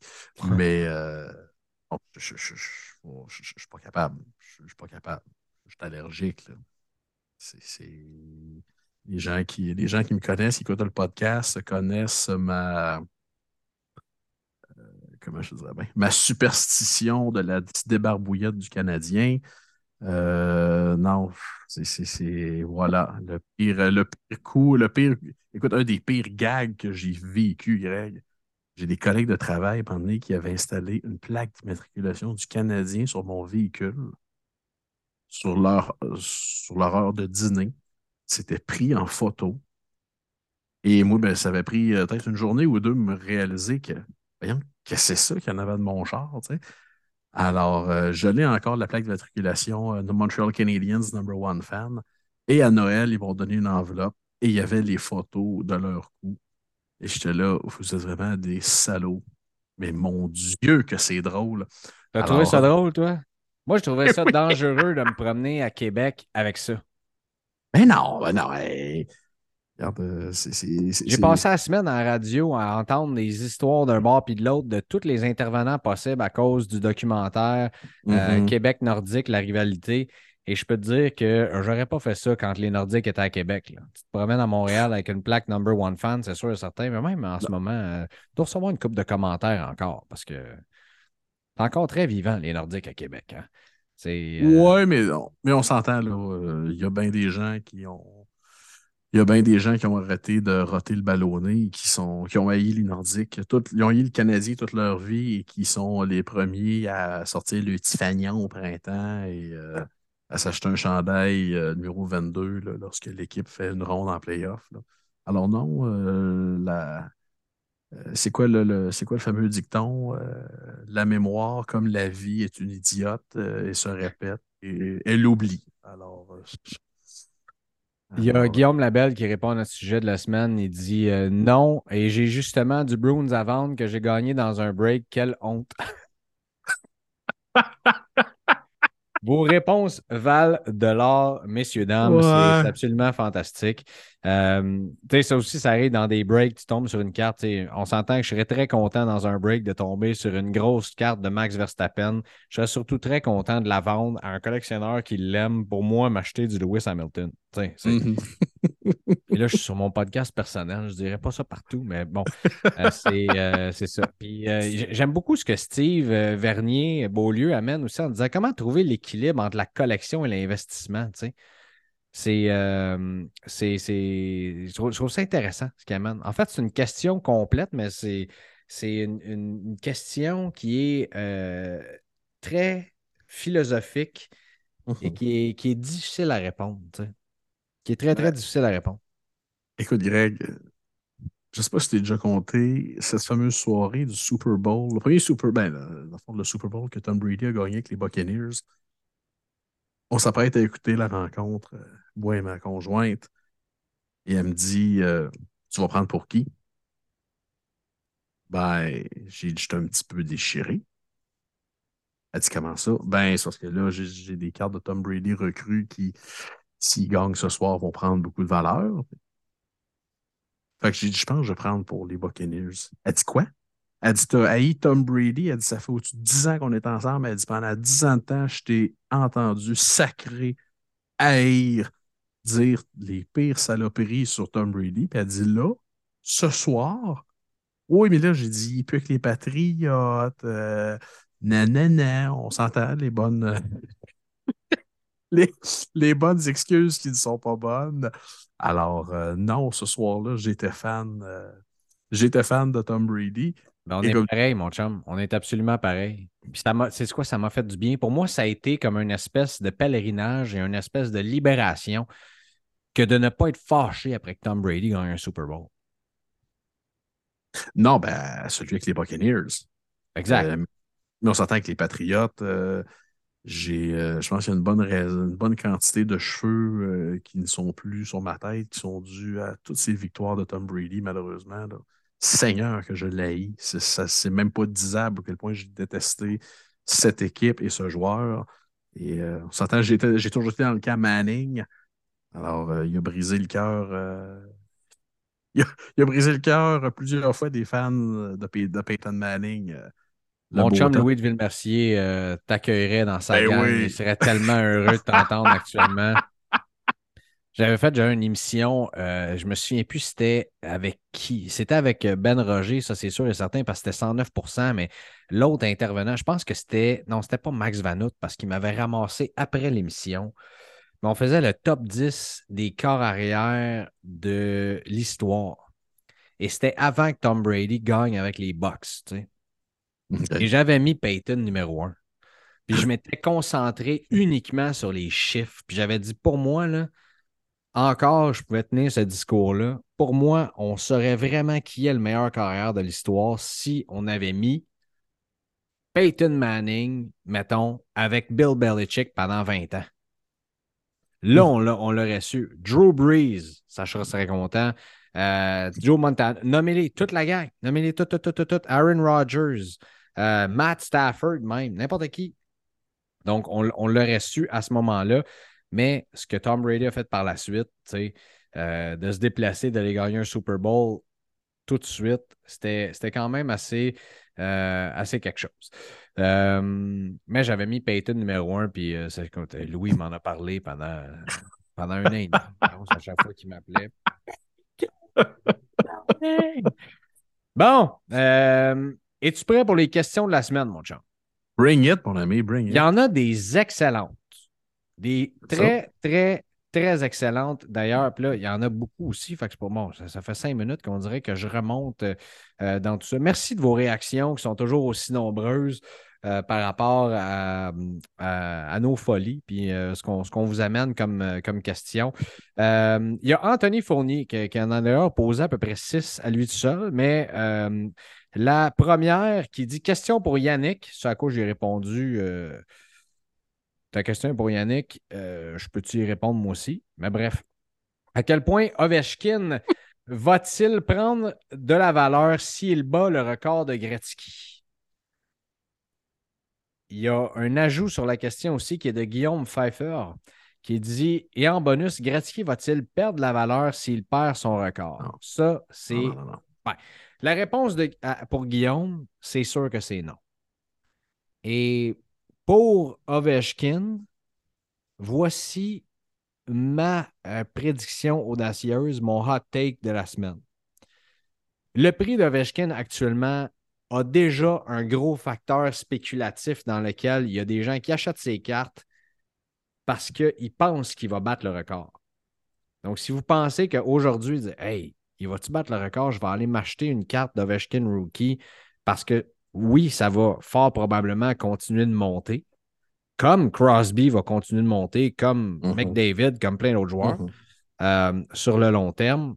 Speaker 2: Mais euh, je ne suis pas capable. Je ne suis pas capable. Je suis allergique. là. C'est les gens qui les gens qui me connaissent, qui écoutent le podcast, connaissent ma comment je dirais bien, ma superstition de la débarbouillette du Canadien. Euh, non, c'est voilà le pire, le pire coup, le pire. Écoute, un des pires gags que j'ai vécu, Greg. J'ai des collègues de travail pendant qui avaient installé une plaque d'immatriculation du Canadien sur mon véhicule sur leur, sur leur heure de dîner. C'était pris en photo. Et moi, ben, ça avait pris euh, peut-être une journée ou deux de me réaliser que, voyons, que c'est ça qu'il y en avait de mon char. Alors, euh, je l'ai encore la plaque de euh, Montreal Canadiens number one fan. Et à Noël, ils m'ont donné une enveloppe et il y avait les photos de leur coup. Et j'étais là, vous êtes vraiment des salauds. Mais mon Dieu, que c'est drôle.
Speaker 1: T'as trouvé ça drôle, toi? Moi, je trouvais ça dangereux de me promener à Québec avec ça.
Speaker 2: Mais non, ben non. Euh,
Speaker 1: J'ai passé la semaine en radio à entendre des histoires d'un bord puis de l'autre de tous les intervenants possibles à cause du documentaire euh, mm-hmm. Québec nordique, la rivalité. Et je peux te dire que j'aurais pas fait ça quand les Nordiques étaient à Québec. Tu te promènes à Montréal avec une plaque number one fan, c'est sûr et certain, mais même en ce moment, euh, tu dois recevoir une coupe de commentaires encore parce que c'est encore très vivant, les Nordiques à Québec. Hein.
Speaker 2: Euh, oui, mais, mais on s'entend, là. Euh, il y a bien des gens qui ont. Il y a bien des gens qui ont arrêté de roter le ballonné, qui, sont, qui ont haï les Nordiques. ils ont haï le Canadien toute leur vie et qui sont les premiers à sortir le Tiffagnon au printemps et euh, à s'acheter un chandail numéro 22 lorsque l'équipe fait une ronde en playoff. Alors non, la, c'est quoi le, c'est quoi le fameux dicton? Euh, la mémoire, comme la vie, est une idiote euh, et se répète et elle oublie. Alors,
Speaker 1: il y a Guillaume Labelle qui répond à notre sujet de la semaine. Il dit non, et j'ai justement du Bruins à vendre que j'ai gagné dans un break. Quelle honte! Vos réponses valent de l'or, messieurs, dames. C'est absolument fantastique. Euh, ça aussi, ça arrive dans des breaks, tu tombes sur une carte. On s'entend que je serais très content dans un break de tomber sur une grosse carte de Max Verstappen. Je serais surtout très content de la vendre à un collectionneur qui l'aime pour moi m'acheter du Lewis Hamilton. Mm-hmm. Et là, je suis sur mon podcast personnel. Je dirais pas ça partout, mais bon, euh, euh, c'est ça. Puis j'aime beaucoup ce que Steve Vernier Beaulieu amène aussi en disant comment trouver l'équilibre entre la collection et l'investissement. C'est, c'est, je, trouve, ça intéressant ce qu'il amène. En fait, c'est une question complète, mais c'est, c'est une, question qui est très philosophique et mm-hmm. qui est, qui est difficile à répondre qui est très, très difficile à répondre.
Speaker 2: Écoute, Greg, je ne sais pas si tu as déjà compté cette fameuse soirée du Super Bowl, le premier Super Bowl, ben, le Super Bowl que Tom Brady a gagné avec les Buccaneers. On s'apprête à écouter la rencontre, et ma conjointe, et elle me dit euh, Tu vas prendre pour qui Ben, j'ai dit un petit peu déchiré. Elle dit Comment ça Ben, c'est parce que là, j'ai des cartes de Tom Brady recrues qui s'ils gagnent ce soir, vont prendre beaucoup de valeur. Fait que j'ai dit, je pense que je vais prendre pour les Buccaneers. Elle dit quoi? Elle dit, t'as haï Tom Brady. Elle dit, ça fait au-dessus de 10 ans qu'on est ensemble. Elle dit, pendant 10 ans de temps, je t'ai entendu sacré, haïr, dire les pires saloperies sur Tom Brady. Puis elle dit, là, ce soir, oui, mais là, j'ai dit, il peut que les Patriotes, euh, non, on s'entend, les bonnes, les, bonnes excuses qui ne sont pas bonnes. Alors, euh, non, ce soir-là, j'étais fan. Euh, j'étais fan de Tom Brady.
Speaker 1: Ben, on est pareil, mon chum. On est absolument pareil. c'est quoi, ça m'a fait du bien? Pour moi, ça a été comme une espèce de pèlerinage et une espèce de libération que de ne pas être fâché après que Tom Brady gagne un Super Bowl.
Speaker 2: Non, ben, celui avec les Buccaneers.
Speaker 1: Exact. Euh,
Speaker 2: mais on s'entend que les Patriotes, j'ai, euh, je pense qu'il y a une bonne, une bonne quantité de cheveux euh, qui ne sont plus sur ma tête, qui sont dus à toutes ces victoires de Tom Brady, malheureusement. Seigneur que je l'ai. C'est même pas disable à quel point j'ai détesté cette équipe et ce joueur. Et euh, on s'entend, j'ai toujours été dans le cas Manning. Alors, il a brisé le cœur. Il, a, brisé le cœur plusieurs fois des fans de, de Peyton Manning.
Speaker 1: Mon chum Louis de Villemercier euh, t'accueillerait dans sa ben gang. Il serait tellement heureux de t'entendre actuellement. J'avais fait déjà une émission, euh, je me souviens plus c'était avec qui. C'était avec euh, Ben Roger, ça c'est sûr et certain, parce que c'était 109% mais l'autre intervenant, je pense que c'était. Non, c'était pas Max Vanout parce qu'il m'avait ramassé après l'émission. Mais on faisait le top 10 des corps arrière de l'histoire. Et c'était avant que Tom Brady gagne avec les Bucks. Tu sais. Et j'avais mis Peyton numéro 1. Puis je m'étais concentré uniquement sur les chiffres. Puis j'avais dit, pour moi, là, encore, je pouvais tenir ce discours-là. Pour moi, on saurait vraiment qui est le meilleur carrière de l'histoire si on avait mis Peyton Manning, mettons, avec Bill Belichick pendant 20 ans. Là, on l'aurait su. Drew Brees, ça serait content. Euh, Joe Montana, nommez-les, toute la gang. Nommez-les tout, tout, tout, tout, tout. Aaron Rodgers, euh, Matt Stafford même, n'importe qui. Donc, on, on l'aurait su à ce moment-là. Mais ce que Tom Brady a fait par la suite, euh, de se déplacer, d'aller gagner un Super Bowl tout de suite, c'était quand même assez, euh, assez quelque chose. Euh, mais j'avais mis Peyton numéro un, puis Louis m'en a parlé pendant, pendant un an et demi. à chaque fois qu'il m'appelait. Bon, es-tu prêt pour les questions de la semaine, mon chum?
Speaker 2: Bring it, mon ami, bring it.
Speaker 1: Il y en a des excellentes. Des très, très, très excellentes d'ailleurs. Là, il y en a beaucoup aussi. Fait que ça, fait cinq minutes qu'on dirait que je remonte euh, dans tout ça. Merci de vos réactions qui sont toujours aussi nombreuses. Euh, par rapport à, nos folies, puis euh, ce qu'on vous amène comme, comme question. il y a Anthony Fournier qui, qui en a d'ailleurs posé à peu près six à lui tout seul, mais la première qui dit question pour Yannick, ce à quoi j'ai répondu ta question est pour Yannick. Euh, je peux-tu y répondre moi aussi? Mais bref. À quel point Ovechkin va-t-il prendre de la valeur s'il bat le record de Gretzky? Il y a un ajout sur la question aussi qui est de Guillaume Pfeiffer qui dit Et en bonus, Gretzky va-t-il perdre de la valeur s'il perd son record? Ça, c'est. La réponse de, pour Guillaume, c'est sûr que c'est non. Et pour Ovechkin, voici ma euh, prédiction audacieuse, mon hot take de la semaine. Le prix d'Ovechkin actuellement a déjà un gros facteur spéculatif dans lequel il y a des gens qui achètent ses cartes parce qu'ils pensent qu'il va battre le record. Donc, si vous pensez qu'aujourd'hui, Hey, il va-tu battre le record? Je vais aller m'acheter une carte d'Ovechkin Rookie parce que oui, ça va fort probablement continuer de monter, comme Crosby va continuer de monter, comme mm-hmm. McDavid, comme plein d'autres joueurs, mm-hmm. euh, sur le long terme.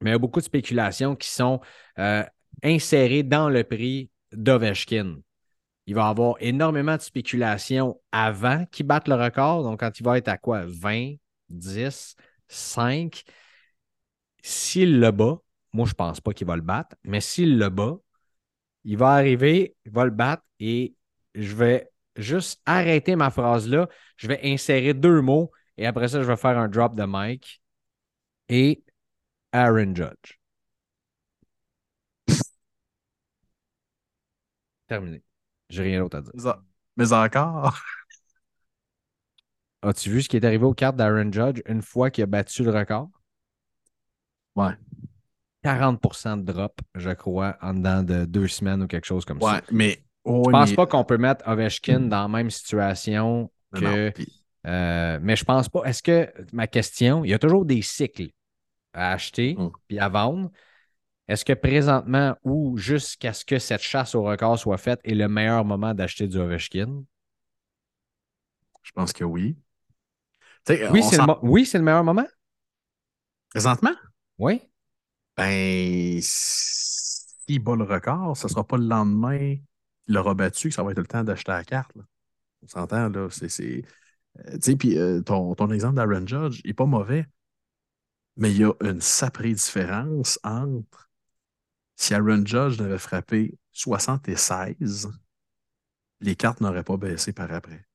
Speaker 1: Mais il y a beaucoup de spéculations qui sont euh, insérées dans le prix d'Ovechkin. Il va y avoir énormément de spéculations avant qu'il batte le record. Donc, quand il va être à quoi? 20, 10, 5. S'il le bat, moi, je ne pense pas qu'il va le battre, mais s'il le bat, il va arriver, il va le battre et je vais juste arrêter ma phrase là. Je vais insérer deux mots et après ça, je vais faire un drop de mic et Aaron Judge. Terminé. J'ai rien d'autre à dire.
Speaker 2: Mais encore.
Speaker 1: As-tu vu ce qui est arrivé aux cartes d'Aaron Judge une fois qu'il a battu le record?
Speaker 2: Ouais.
Speaker 1: 40 de drop, je crois, en dedans de deux semaines ou quelque chose comme
Speaker 2: ouais,
Speaker 1: ça.
Speaker 2: Mais,
Speaker 1: oh, je pense pas qu'on peut mettre Ovechkin dans la même situation que. Euh, mais je pense pas. Est-ce que ma question, il y a toujours des cycles à acheter mm. puis à vendre. Est-ce que présentement ou jusqu'à ce que cette chasse au record soit faite est le meilleur moment d'acheter du Ovechkin?
Speaker 2: Je pense que oui.
Speaker 1: Oui, c'est le, oui, le meilleur moment.
Speaker 2: Présentement?
Speaker 1: Oui.
Speaker 2: Ben, s'il bat le record, ce ne sera pas le lendemain qu'il l'aura battu que ça va être le temps d'acheter la carte. On s'entend, là. C'est. Euh, tu sais, puis euh, ton, ton, exemple d'Aaron Judge, n'est pas mauvais. Mais il y a une saprée différence entre si Aaron Judge n'avait frappé 76, les cartes n'auraient pas baissé par après.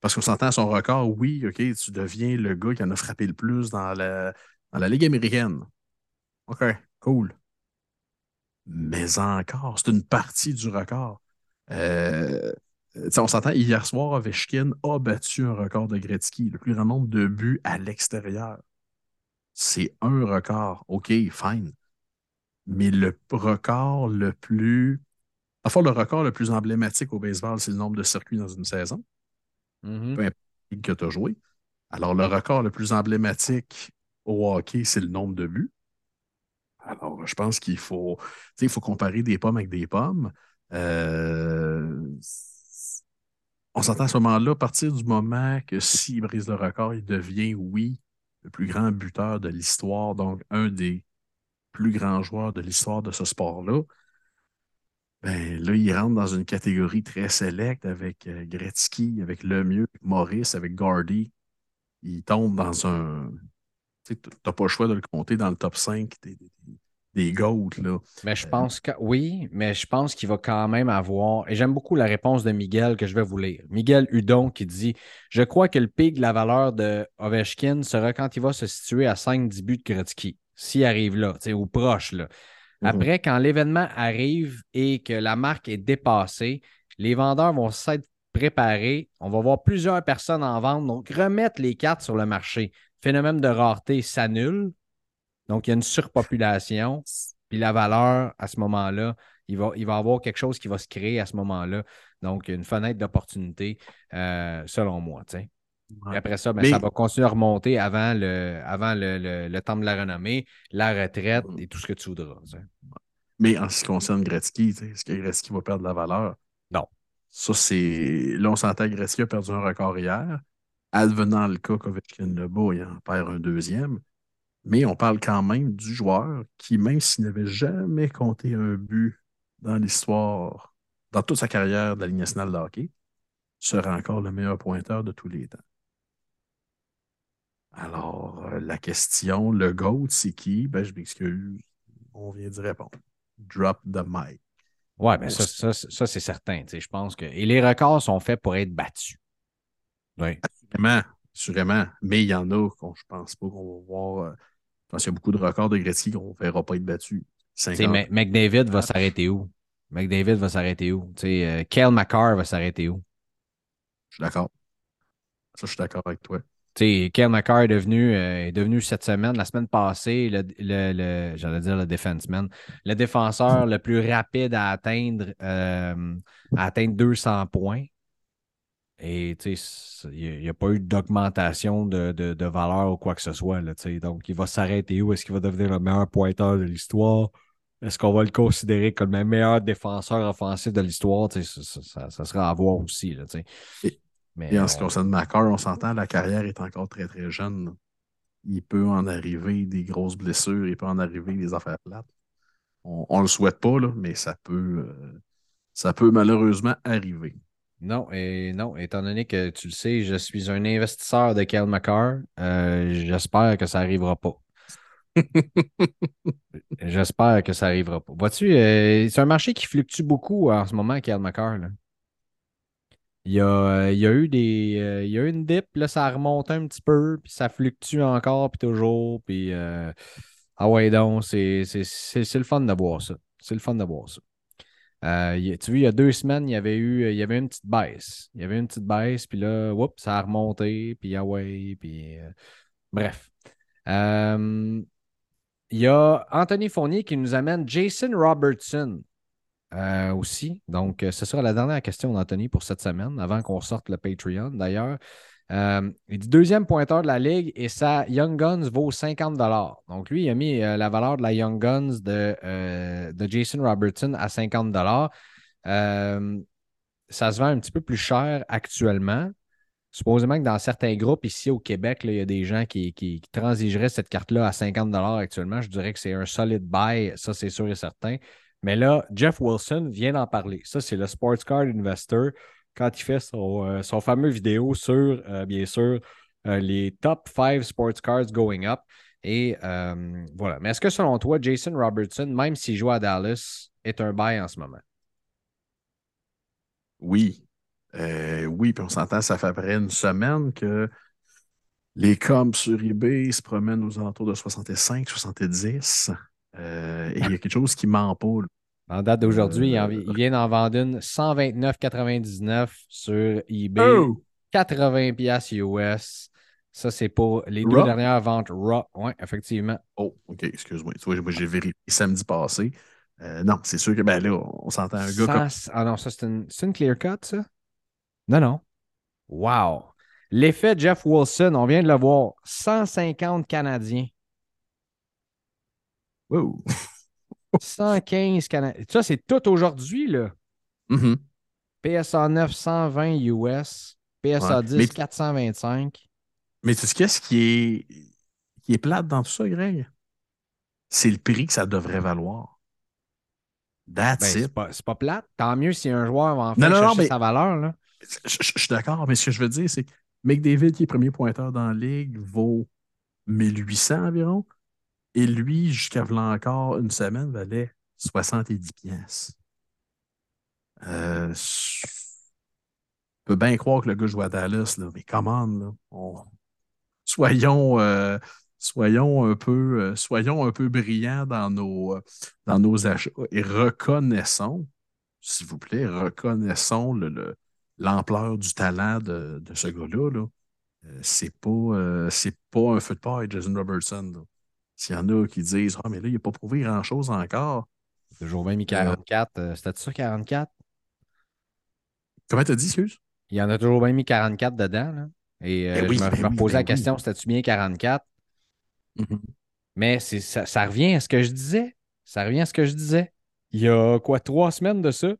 Speaker 2: Parce qu'on s'entend à son record, oui, OK, tu deviens le gars qui en a frappé le plus dans la, dans la Ligue américaine. OK, cool. Mais encore, c'est une partie du record. Euh, on s'entend, hier soir, Ovechkin a battu un record de Gretzky, le plus grand nombre de buts à l'extérieur. c'est un record. OK, fine. Mais le record le plus. Enfin, le record le plus emblématique au baseball, c'est le nombre de circuits dans une saison.
Speaker 1: Mhm.
Speaker 2: Peu importe que tu as joué. Alors, le record le plus emblématique au hockey, c'est le nombre de buts. Alors, je pense qu'il faut, comparer des pommes avec des pommes. Euh, on s'entend à ce moment-là, à partir du moment que s'il brise le record, il devient, oui, le plus grand buteur de l'histoire, donc un des plus grands joueurs de l'histoire de ce sport-là. Ben, là, il rentre dans une catégorie très sélecte avec euh, Gretzky, avec Lemieux, Maurice, avec Gardy. Il tombe dans un. Tu n'as pas le choix de le compter dans le top 5 des, des, des GOAT. Là.
Speaker 1: Mais je pense que oui, mais je pense qu'il va quand même avoir. Et j'aime beaucoup la réponse de Miguel que je vais vous lire. Miguel Hudon qui dit Je crois que le pic de la valeur de Ovechkin sera quand il va se situer à 5-10 buts de Gretzky, s'il arrive là, ou proche. Là. Après, quand l'événement arrive et que la marque est dépassée, les vendeurs vont s'être préparés. On va voir plusieurs personnes en vente, donc remettre les cartes sur le marché. Phénomène de rareté s'annule. Donc, il y a une surpopulation. Puis la valeur, à ce moment-là, il va, il va avoir quelque chose qui va se créer à ce moment-là. Donc, une fenêtre d'opportunité, euh, selon moi. Ouais. Et après ça, ben, Mais... ça va continuer à remonter avant le, avant le, le, le, temps de la renommée, la retraite et tout ce que tu voudras. T'sais.
Speaker 2: Mais en ce qui concerne Gretzky, est-ce que Gretzky va perdre de la valeur?
Speaker 1: Non.
Speaker 2: Ça, c'est. Là, on s'entend que Gretzky a perdu un record hier. Advenant le cas qu'Ovechkin le bat, il en perd un deuxième. Mais on parle quand même du joueur qui, même s'il n'avait jamais compté un but dans l'histoire, dans toute sa carrière de la Ligue nationale de hockey, sera encore le meilleur pointeur de tous les temps. Alors, euh, la question, le GOAT, c'est qui? Ben, je m'excuse. On vient d'y répondre. Drop the mic.
Speaker 1: Ouais, mais ça, ça, ça c'est certain. Je pense que. Et les records sont faits pour être battus. Oui.
Speaker 2: Assurément. Assurément. Mais il y en a qu'on je pense pas qu'on va voir. Pense qu'il y a beaucoup de records de Gretzky qu'on ne verra pas être battus.
Speaker 1: McDavid va s'arrêter où? McDavid va s'arrêter où? sais, euh, Kale McCarr va s'arrêter où?
Speaker 2: Je suis d'accord. Ça, je suis d'accord avec toi.
Speaker 1: sais, Kale McCarr est devenu, euh, est devenu cette semaine, la semaine passée, le, le, le j'allais dire le defenseman, le défenseur le plus rapide à atteindre, euh, à atteindre 200 points. Et il n'y a, a, pas eu d'augmentation de, de, de, valeur ou quoi que ce soit. Là, donc, il va s'arrêter où? Est-ce qu'il va devenir le meilleur pointeur de l'histoire? Est-ce qu'on va le considérer comme le meilleur défenseur offensif de l'histoire? Ça, ça, ça, sera à voir aussi. Là,
Speaker 2: et, Mais, et en ce qui concerne Macar, on s'entend, la carrière est encore très, très jeune. Il peut en arriver des grosses blessures, il peut en arriver des affaires plates. On ne le souhaite pas, là, mais ça peut, euh, ça peut malheureusement arriver.
Speaker 1: Non, et non, étant donné que tu le sais, je suis un investisseur de McCarr. Euh, J'espère que ça n'arrivera pas. J'espère que ça n'arrivera pas. Vois-tu, euh, c'est un marché qui fluctue beaucoup en ce moment, Kel McCarr. Là. Il, y a, il y a eu des. Euh, il y a eu une dip, là, ça remonte un petit peu, puis ça fluctue encore, puis toujours. Puis, euh, ah ouais, donc, c'est le fun de voir ça. C'est le fun de voir ça. Euh, tu vois, il y a deux semaines, il y avait eu il y avait une petite baisse. Il y avait une petite baisse, puis là, whoop, ça a remonté, puis ah ouais, puis euh, bref. Euh, il y a Anthony Fournier qui nous amène Jason Robertson aussi. Donc, ce sera la dernière question d'Anthony pour cette semaine, avant qu'on sorte le Patreon d'ailleurs. Euh, il dit deuxième pointeur de la ligue et sa Young Guns vaut 50 Donc, lui, il a mis euh, la valeur de la Young Guns de, euh, Jason Robertson à 50 Ça se vend un petit peu plus cher actuellement. Supposément que dans certains groupes ici au Québec, il y a des gens qui transigeraient cette carte-là à 50 actuellement. Je dirais que c'est un solide buy, ça c'est sûr et certain. Mais là, Jeff Wilson vient d'en parler. Ça, c'est le Sports Card Investor quand il fait son, euh, fameux vidéo sur, euh, bien sûr, euh, les top 5 sports cards going up. Et voilà. Mais est-ce que selon toi, Jason Robertson, même s'il joue à Dallas, est un bail en ce moment?
Speaker 2: Oui. oui, puis on s'entend, ça fait après une semaine que les comps sur eBay se promènent aux alentours de 65, 70. et il y a quelque chose qui ment pas.
Speaker 1: En date d'aujourd'hui, euh, il, vient d'en vendre une 129,99 sur eBay. 80 pièces US. Ça, c'est pour les deux dernières ventes Raw. Oui, effectivement.
Speaker 2: Oh, OK, excuse-moi. Tu vois, j'ai vérifié samedi passé. Euh, non, c'est sûr que ben là, on s'entend un gars comme.
Speaker 1: Ah non, ça, c'est une, c'est une clear cut, ça? Non, non. Wow. L'effet Jeff Wilson, on vient de le voir. 150 Canadiens.
Speaker 2: Wow.
Speaker 1: 115 Canadiens. Ça, c'est tout aujourd'hui, là. PSA 9, 120 US. PSA
Speaker 2: Ouais,
Speaker 1: 10,
Speaker 2: mais-
Speaker 1: 425.
Speaker 2: Mais tu sais qu'est-ce qui est, qui est plate dans tout ça, Greg? C'est le prix que ça devrait valoir.
Speaker 1: Ben,
Speaker 2: That's
Speaker 1: c'est
Speaker 2: it.
Speaker 1: pas, c'est pas plate. Tant mieux si un joueur va enfin
Speaker 2: Non, non, non, mais-
Speaker 1: sa valeur, là.
Speaker 2: Je, je- je suis d'accord, mais ce que je veux dire, c'est que McDavid, qui est premier pointeur dans la ligue, vaut 1800 environ. Et lui, jusqu'à v'là encore une semaine, valait 70 pièces. Euh, je peux bien croire que le gars joue à Dallas, là, mais comment, là? On- Soyons, euh, soyons, un peu, euh, soyons un peu brillants dans nos, euh, dans nos achats et reconnaissons, s'il vous plaît, reconnaissons le, le- l'ampleur du talent de, ce gars-là. Là. Euh, c'est pas, un feu de Jason Robertson. là. S'il y en a qui disent Ah, mais là, il n'a pas prouvé grand-chose encore.
Speaker 1: Toujours bien mis 44. euh, C'était ça, 44?
Speaker 2: Comment t'as dit, excuse?
Speaker 1: Il y en a toujours bien mis 44 dedans, là. Et euh,
Speaker 2: Ben oui,
Speaker 1: je me,
Speaker 2: ben
Speaker 1: je me
Speaker 2: oui,
Speaker 1: reposais
Speaker 2: ben
Speaker 1: la
Speaker 2: oui.
Speaker 1: question, c'était-tu bien 44? Mais c'est, ça, ça revient à ce que je disais. Ça revient à ce que je disais. Il y a quoi, trois semaines de ça?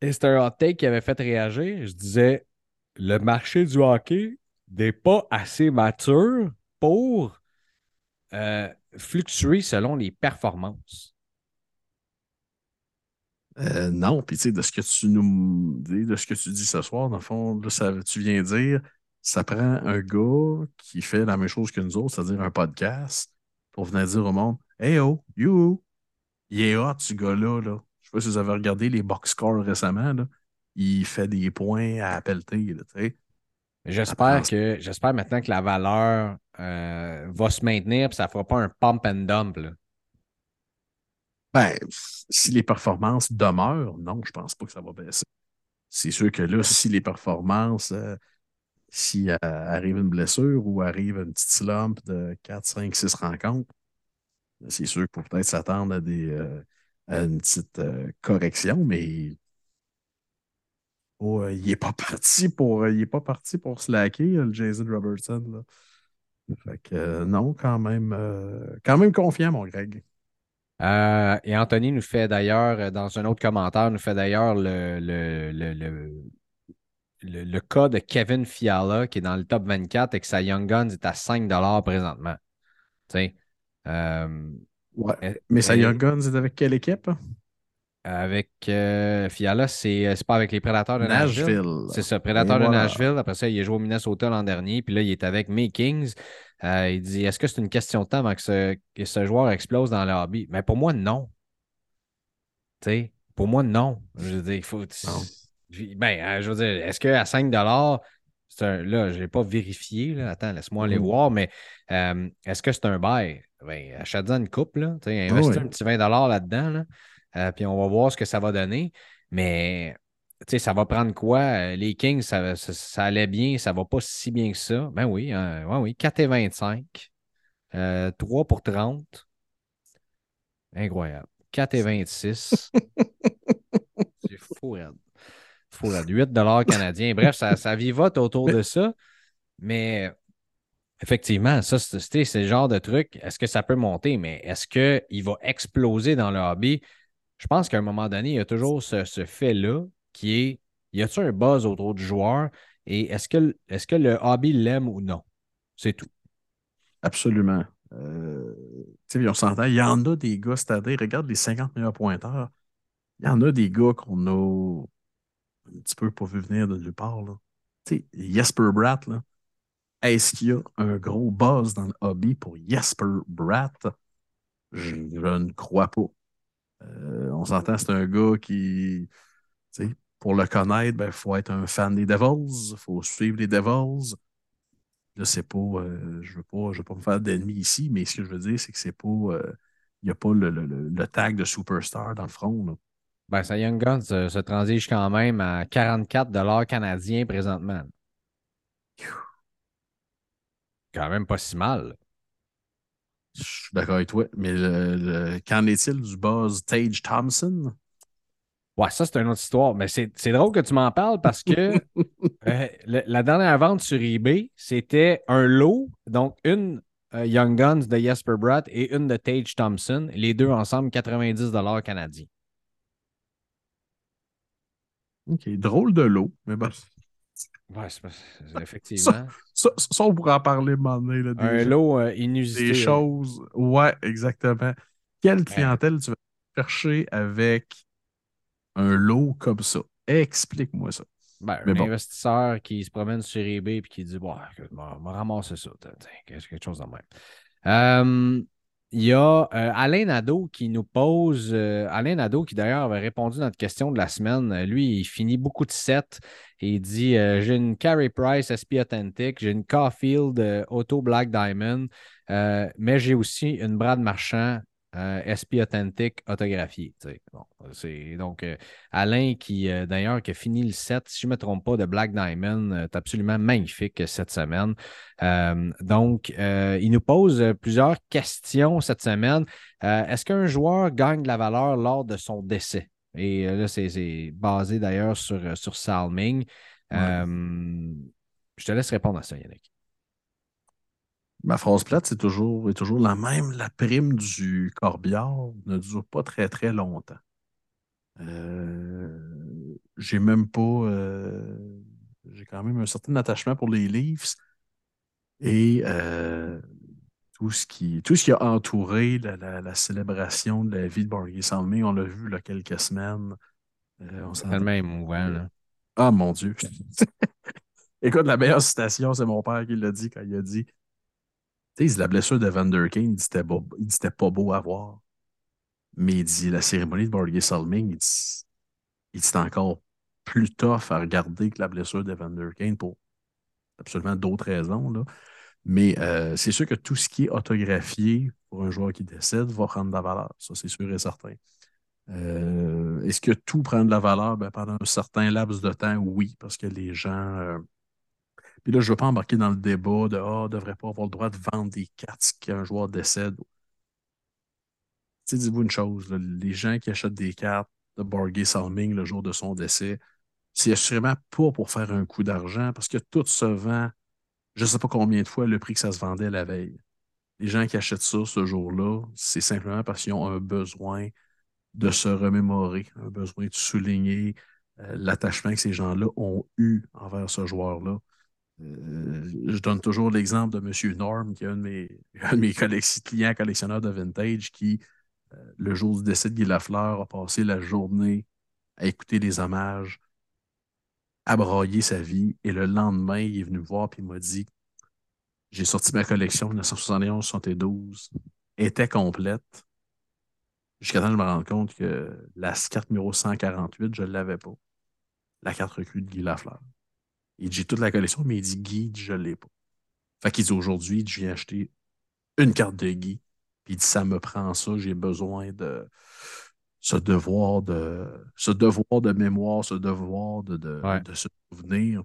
Speaker 1: Et c'était un hot take qui avait fait réagir. Je disais le marché du hockey n'est pas assez mature pour euh, fluctuer selon les performances.
Speaker 2: Euh, non, puis tu sais, de ce que tu nous dis, de ce que tu dis ce soir, dans le fond, là, ça, tu viens dire, ça prend un gars qui fait la même chose que nous autres, c'est-à-dire un podcast, pour venir dire au monde Hey oh, you, il est hot ce gars-là. Là. Je sais pas si vous avez regardé les box scores récemment. Là. Il fait des points à pelleter.
Speaker 1: J'espère que j'espère maintenant que la valeur euh, va se maintenir et ça ne fera pas un pump and dump. là.
Speaker 2: Ben, si les performances demeurent, non, je pense pas que ça va baisser. C'est sûr que là, si les performances, euh, si euh, arrive une blessure ou arrive une petite slump de 4, 5, 6 rencontres, c'est sûr qu'il faut peut-être s'attendre à, euh, à une petite correction, mais oh, il n'est pas parti pour il est pas parti pour slacker, le Jason Robertson. Là. Fait que euh, non, quand même, euh, quand même confiant, mon Greg.
Speaker 1: Euh, et Anthony nous fait d'ailleurs, dans un autre commentaire, nous fait d'ailleurs le, le, le, le, le- le cas de Kevin Fiala qui est dans le top 24 et que sa Young Guns est à 5 présentement.
Speaker 2: Ouais. Mais sa Young Guns est avec quelle équipe?
Speaker 1: Avec euh, Fiala, c'est euh, c'est pas avec les Prédateurs de Nashville.
Speaker 2: Nashville.
Speaker 1: C'est ça, Prédateur
Speaker 2: Et
Speaker 1: de. Nashville. Après ça, il a joué au Minnesota l'an dernier. Puis là, il est avec mes Kings. Euh, il dit Est-ce que c'est une question de temps avant que ce, que ce joueur explose dans le hobby? Mais pour moi, non. Pour moi, non. Je veux dire, il faut. Ben, je veux dire, est-ce qu'à 5 c'est un- là, je n'ai pas vérifié. Là. Attends, laisse-moi aller
Speaker 2: Mhm.
Speaker 1: voir. Mais euh, est-ce que c'est un bail Ben, achète-en une coupe. Là.
Speaker 2: Ah
Speaker 1: investis
Speaker 2: oui.
Speaker 1: un petit 20 là-dedans. Là. Euh, puis on va voir ce que ça va donner. Mais tu sais, ça va prendre quoi? Euh, Les Kings, ça, ça, ça allait bien, ça va pas si bien que ça. Ben oui, hein, ouais, oui, 4 et 25. Euh, 3 pour 30. Incroyable. 4 et 26. C'est fou, raide. Fou, raide. 8 canadiens. Bref, ça, ça vivote autour de ça. Mais effectivement, ça, c'est le genre de truc. Est-ce que ça peut monter? Mais est-ce qu'il va exploser dans le hobby? Je pense qu'à un moment donné, il y a toujours ce, ce fait-là qui est y a-t-il un buzz autour du joueur et est-ce que, est que le hobby l'aime ou non? C'est tout.
Speaker 2: Absolument. Euh, on s'entend, il y en a des gars cette année, regarde les 50 meilleurs pointeurs. Il y en a des gars qu'on a un petit peu pas vu venir de nulle part. Là. Jesper Bratt, là. Est-ce qu'il y a un gros buzz dans le hobby pour Jesper Bratt? Je, je ne crois pas. Euh, on s'entend, c'est un gars qui, pour le connaître, il faut être un fan des Devils, il faut suivre les Devils. Là, c'est pas, euh, je veux pas, je veux pas me faire d'ennemis ici, mais ce que je veux dire, c'est que c'est pas, euh, il n'y a pas le, le- le- le tag de superstar dans le front. là.
Speaker 1: Ben, sa Young Guns se, se transige quand même à 44 canadiens présentement. quand même pas si mal.
Speaker 2: Je suis d'accord avec toi. Mais le, le- qu'en est-il du buzz Tage Thompson?
Speaker 1: Ouais, ça, c'est une autre histoire. Mais c'est c'est drôle que tu m'en parles parce que euh, le- la dernière vente sur eBay, c'était un lot, donc une euh, Young Guns de Jesper Bratt et une de Tage Thompson, les deux ensemble 90 canadiens.
Speaker 2: OK. Drôle de lot. Mais bon.
Speaker 1: Ouais, effectivement.
Speaker 2: Ça, ça, on pourra en parler donné, là, des,
Speaker 1: un lot euh, inusité.
Speaker 2: des
Speaker 1: là.
Speaker 2: choses. Ouais, exactement. Quelle clientèle tu vas chercher avec un lot comme ça? Explique-moi ça.
Speaker 1: Ben,
Speaker 2: Mais
Speaker 1: un
Speaker 2: bon.
Speaker 1: investisseur qui se promène sur eBay et qui dit Bon, écoute, on va ramasser ça. Quelque chose de même. Euh, Il y a euh, Alain Nadeau qui nous pose. euh, Alain Nadeau, qui d'ailleurs avait répondu à notre question de la semaine. Euh, Lui, il finit beaucoup de sets et il dit J'ai une Carey Price SP Authentic, j'ai une Caulfield Auto Black Diamond, mais j'ai aussi une Brad Marchand euh, SP Authentic. Bon, c'est donc euh, Alain qui, euh, d'ailleurs, qui a fini le set, si je ne me trompe pas, de Black Diamond, est absolument magnifique cette semaine. Donc, il nous pose plusieurs questions cette semaine. Est-ce qu'un joueur gagne de la valeur lors de son décès? Et là, c'est- basé d'ailleurs sur, sur Salming. Je te laisse répondre à ça, Yannick.
Speaker 2: Ma phrase plate, c'est toujours, est toujours la même. La prime du corbiard ne dure pas très, très longtemps. Euh, j'ai même pas. euh, j'ai quand même un certain attachement pour les Leafs. Et euh, tout, ce qui, tout ce qui a entouré la, la- la célébration de la vie de Borghi Salmé, on l'a vu il y a quelques semaines. S'entend-
Speaker 1: Tellement émouvant. là.
Speaker 2: Ah mon Dieu. Écoute, la meilleure citation, c'est mon père qui l'a dit quand il a dit Tu sais, la blessure de Van Der Kane, il dit c'était pas beau à voir. Mais il dit la cérémonie de Borghi Salming, il dit encore plus tough à regarder que la blessure de Van Der Kane pour absolument d'autres raisons. Là. Mais euh, c'est sûr que tout ce qui est autographié pour un joueur qui décède va prendre de la valeur. Ça, c'est sûr et certain. Euh, Est-ce que tout prend de la valeur? Ben, pendant un certain laps de temps, oui, parce que les gens. euh, Puis là, je ne veux pas embarquer dans le débat de Ah, on ne devrait pas avoir le droit de vendre des cartes qu'un joueur décède. Tu sais, dites-vous une chose, les gens qui achètent des cartes de Borgay Salming le jour de son décès, c'est assurément pas pour faire un coup d'argent parce que tout se vend, je ne sais pas combien de fois le prix que ça se vendait la veille. Les gens qui achètent ça ce jour-là, c'est simplement parce qu'ils ont un besoin de se remémorer, un besoin de souligner euh, l'attachement que ces gens-là ont eu envers ce joueur-là. Euh, je donne toujours l'exemple de M. Norm, qui est un de mes, clients collectionneurs de vintage, qui, euh, le jour du décès de Guy Lafleur, a passé la journée à écouter les hommages, à brailler sa vie. Et le lendemain, il est venu me voir et il m'a dit J'ai sorti ma collection 1971-72, était complète. Jusqu'à temps que je me rende compte que la carte numéro 148, je ne l'avais pas. La carte recrue de Guy Lafleur. Il dit J'ai toute la collection, mais il dit Guy, je ne l'ai pas. Fait qu'il dit aujourd'hui, je viens acheter une carte de Guy. Puis il dit Ça me prend ça, j'ai besoin de ce devoir de ce devoir de mémoire, ce devoir de, de,
Speaker 1: Ouais.
Speaker 2: de se souvenir.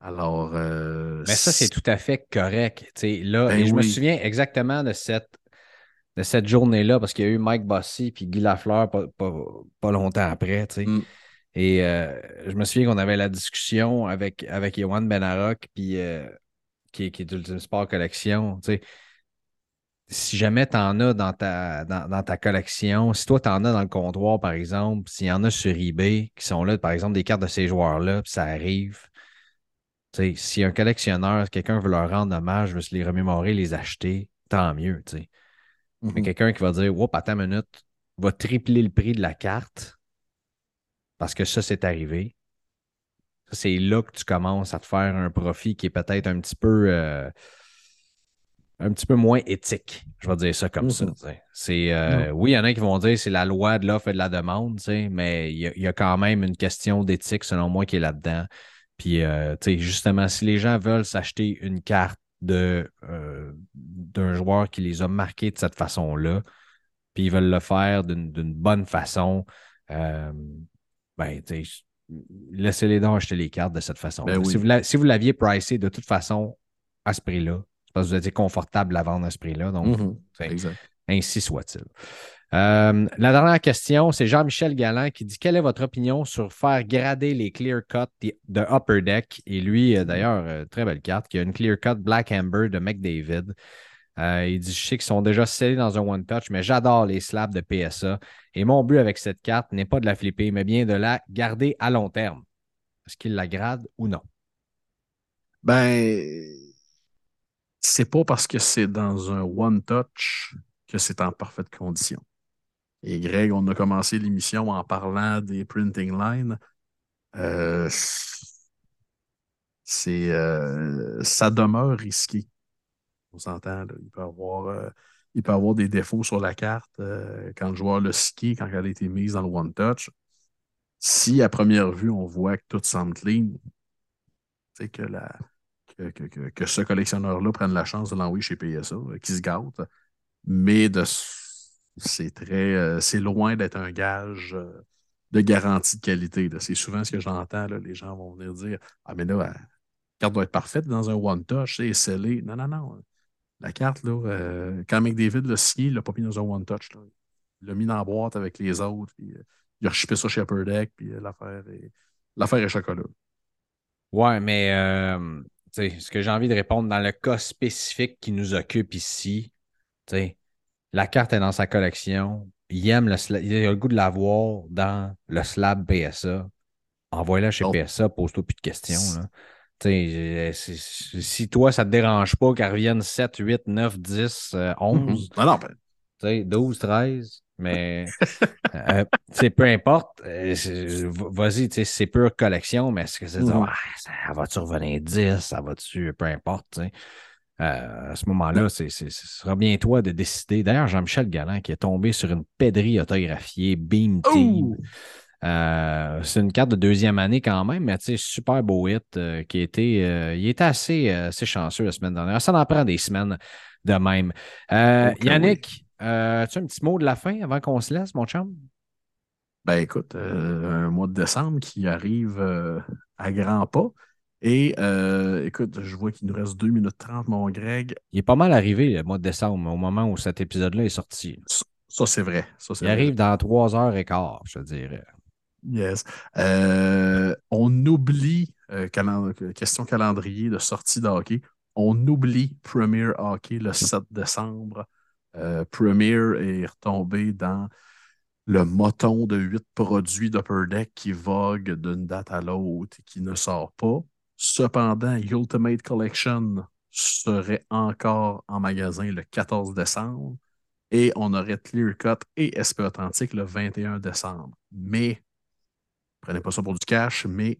Speaker 2: Alors, euh,
Speaker 1: Mais ça, c'est tout à fait correct. Tu sais, là,
Speaker 2: Ben
Speaker 1: et je me souviens exactement de cette, de cette journée-là parce qu'il y a eu Mike Bossy puis Guy Lafleur pas, pas, pas longtemps après. tu sais.
Speaker 2: Mm.
Speaker 1: Et euh, je me souviens qu'on avait la discussion avec, avec Yohan Benarok, puis, euh, qui, est- qui est d'Ultimate Sport Collection. tu sais. Si jamais tu en as dans ta, dans, dans ta collection, si toi tu en as dans le comptoir, par exemple, s'il y en a sur eBay qui sont là, par exemple, des cartes de ces joueurs-là, puis ça arrive, tu sais, si un collectionneur, quelqu'un veut leur rendre hommage, veut se les remémorer, les acheter, tant mieux. tu sais. Mais
Speaker 2: Mhm.
Speaker 1: quelqu'un qui va dire Whoop, attends une minute, va tripler le prix de la carte parce que ça, c'est arrivé. C'est là que tu commences à te faire un profit qui est peut-être un petit peu euh, un petit peu moins éthique. Je vais dire ça comme ça.
Speaker 2: Mhm.
Speaker 1: C'est euh, oui, il y en a qui vont dire c'est la loi de l'offre et de la demande, mais il y, a, il y a quand même une question d'éthique, selon moi, qui est là-dedans. Puis, euh, justement, si les gens veulent s'acheter une carte de, euh, d'un joueur qui les a marqués de cette façon-là, puis ils veulent le faire d'une, d'une bonne façon, euh, ben, laissez-les donc acheter les cartes de cette façon.
Speaker 2: Ben oui.
Speaker 1: si, vous si l'aviez pricé de toute façon à ce prix-là, c'est parce que vous étiez confortable à vendre à ce prix-là. Donc,
Speaker 2: Mhm.
Speaker 1: ainsi soit-il. Euh, la dernière question, c'est Jean-Michel Galland qui dit Quelle est votre opinion sur faire grader les clear cuts de Upper Deck? Et lui, euh, d'ailleurs, euh, très belle carte, qui a une clear cut Black Amber de McDavid. Euh, il dit Je sais qu'ils sont déjà scellés dans un one-touch, mais j'adore les slabs de PSA. Et mon but avec cette carte n'est pas de la flipper, mais bien de la garder à long terme. Est-ce qu'il la grade ou non?
Speaker 2: Ben, c'est pas parce que c'est dans un one-touch que c'est en parfaite condition. Et Greg, on a commencé l'émission en parlant des printing lines. Euh, c'est, euh, ça demeure risqué. On s'entend, il peut avoir, euh, il peut avoir des défauts sur la carte euh, quand le joueur l'a ski, quand elle a été mise dans le one-touch. Si à première vue, on voit que tout semble clean, c'est que la, que, que- que- ce collectionneur-là prenne la chance de l'envoyer chez PSA, euh, qui se gâte. Mais de, c'est très, c'est loin d'être un gage de garantie de qualité. C'est souvent ce que j'entends. là, Les gens vont venir dire Ah, mais là, la carte doit être parfaite dans un one-touch, c'est scellé. Non, non, non. La carte, là, euh, quand McDavid l'a signé, il l'a pas mis dans un one-touch. Il l'a mis dans la boîte avec les autres. Puis, euh, il a rechippé ça chez Upper Deck, puis euh, l'affaire est, l'affaire est chocolat.
Speaker 1: Ouais, mais ce que j'ai envie de répondre dans le cas spécifique qui nous occupe ici, la carte est dans sa collection. Il aime le il a le goût de l'avoir dans le slab PSA. Envoie-la chez. PSA, pose-toi plus de questions. Là. C'est- si toi, ça te dérange pas qu'elle revienne 7, 8, 9, 10, euh, 11,
Speaker 2: Non, non, ben,
Speaker 1: tu sais, 12, 13, mais euh, peu importe, euh, vas-y, c'est pure collection, mais est-ce que c'est
Speaker 2: Mhm.
Speaker 1: dire, Ah, ça va-tu revenir 10, ça va-tu, peu importe. Euh, à ce moment-là, ce sera bien toi de décider. D'ailleurs, Jean-Michel Galland qui est tombé sur une pédrie autographiée Beam Team.
Speaker 2: Oh!
Speaker 1: Euh, c'est une carte de deuxième année quand même, mais tu sais, super beau hit euh, qui été, euh, il était assez, assez chanceux la semaine dernière. Ça en prend des semaines de même. Yannick, euh, as-tu un petit mot de la fin avant qu'on se laisse, mon chum?
Speaker 2: Ben écoute, un mois de décembre qui arrive à grands pas. Et euh, écoute, je vois qu'il nous reste 2 minutes 30, mon Greg.
Speaker 1: Il est pas mal arrivé le mois de décembre, au moment où cet épisode-là est sorti.
Speaker 2: Ça, c'est vrai. Ça,
Speaker 1: Il
Speaker 2: vrai.
Speaker 1: arrive dans trois heures et quart, je dirais.
Speaker 2: Yes. Euh, on oublie, euh, calen- question calendrier de sortie de hockey, on oublie Premier Hockey le 7 décembre. Euh, Premier est retombé dans le moton de huit produits d'Upper Deck qui vogue d'une date à l'autre et qui ne sort pas. Cependant, Ultimate Collection serait encore en magasin le 14 décembre et on aurait Clear Cut et SP Authentique le 21 décembre. Mais, prenez pas ça pour du cash, mais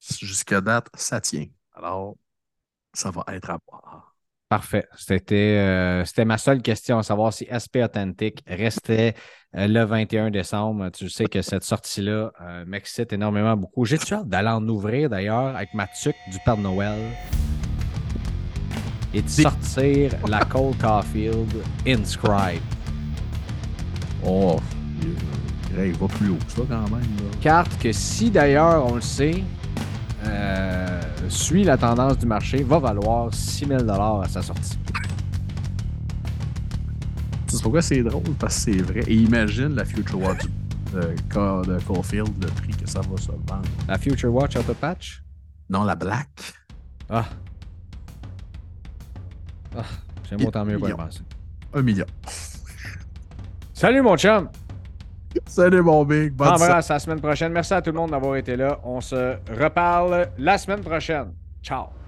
Speaker 2: jusqu'à date, ça tient. Alors, ça va être à voir.
Speaker 1: Parfait. C'était euh, c'était ma seule question à savoir si SP Authentic restait euh, le 21 décembre. Tu sais que cette sortie-là euh, m'excite énormément beaucoup. J'ai-tu hâte d'aller en ouvrir d'ailleurs avec ma tuque du Père Noël et de sortir la Cole Caulfield Inscribe.
Speaker 2: Oh, il, il va plus haut que ça quand même. là.
Speaker 1: Carte que si d'ailleurs on le sait, euh, suit la tendance du marché, va valoir 6000 à sa sortie.
Speaker 2: Tu sais pourquoi c'est drôle? Parce que c'est vrai. Et imagine la Future Watch de, Ca- de Caulfield, le prix que ça va se vendre.
Speaker 1: La Future Watch Auto Patch?
Speaker 2: Non, la Black.
Speaker 1: Ah. Ah, j'aime autant mieux pas y penser.
Speaker 2: Un million.
Speaker 1: Salut mon chum!
Speaker 2: Salut mon big. Bonne
Speaker 1: Embrasse à la semaine prochaine. Merci à tout le monde d'avoir été là. On se reparle la semaine prochaine. Ciao!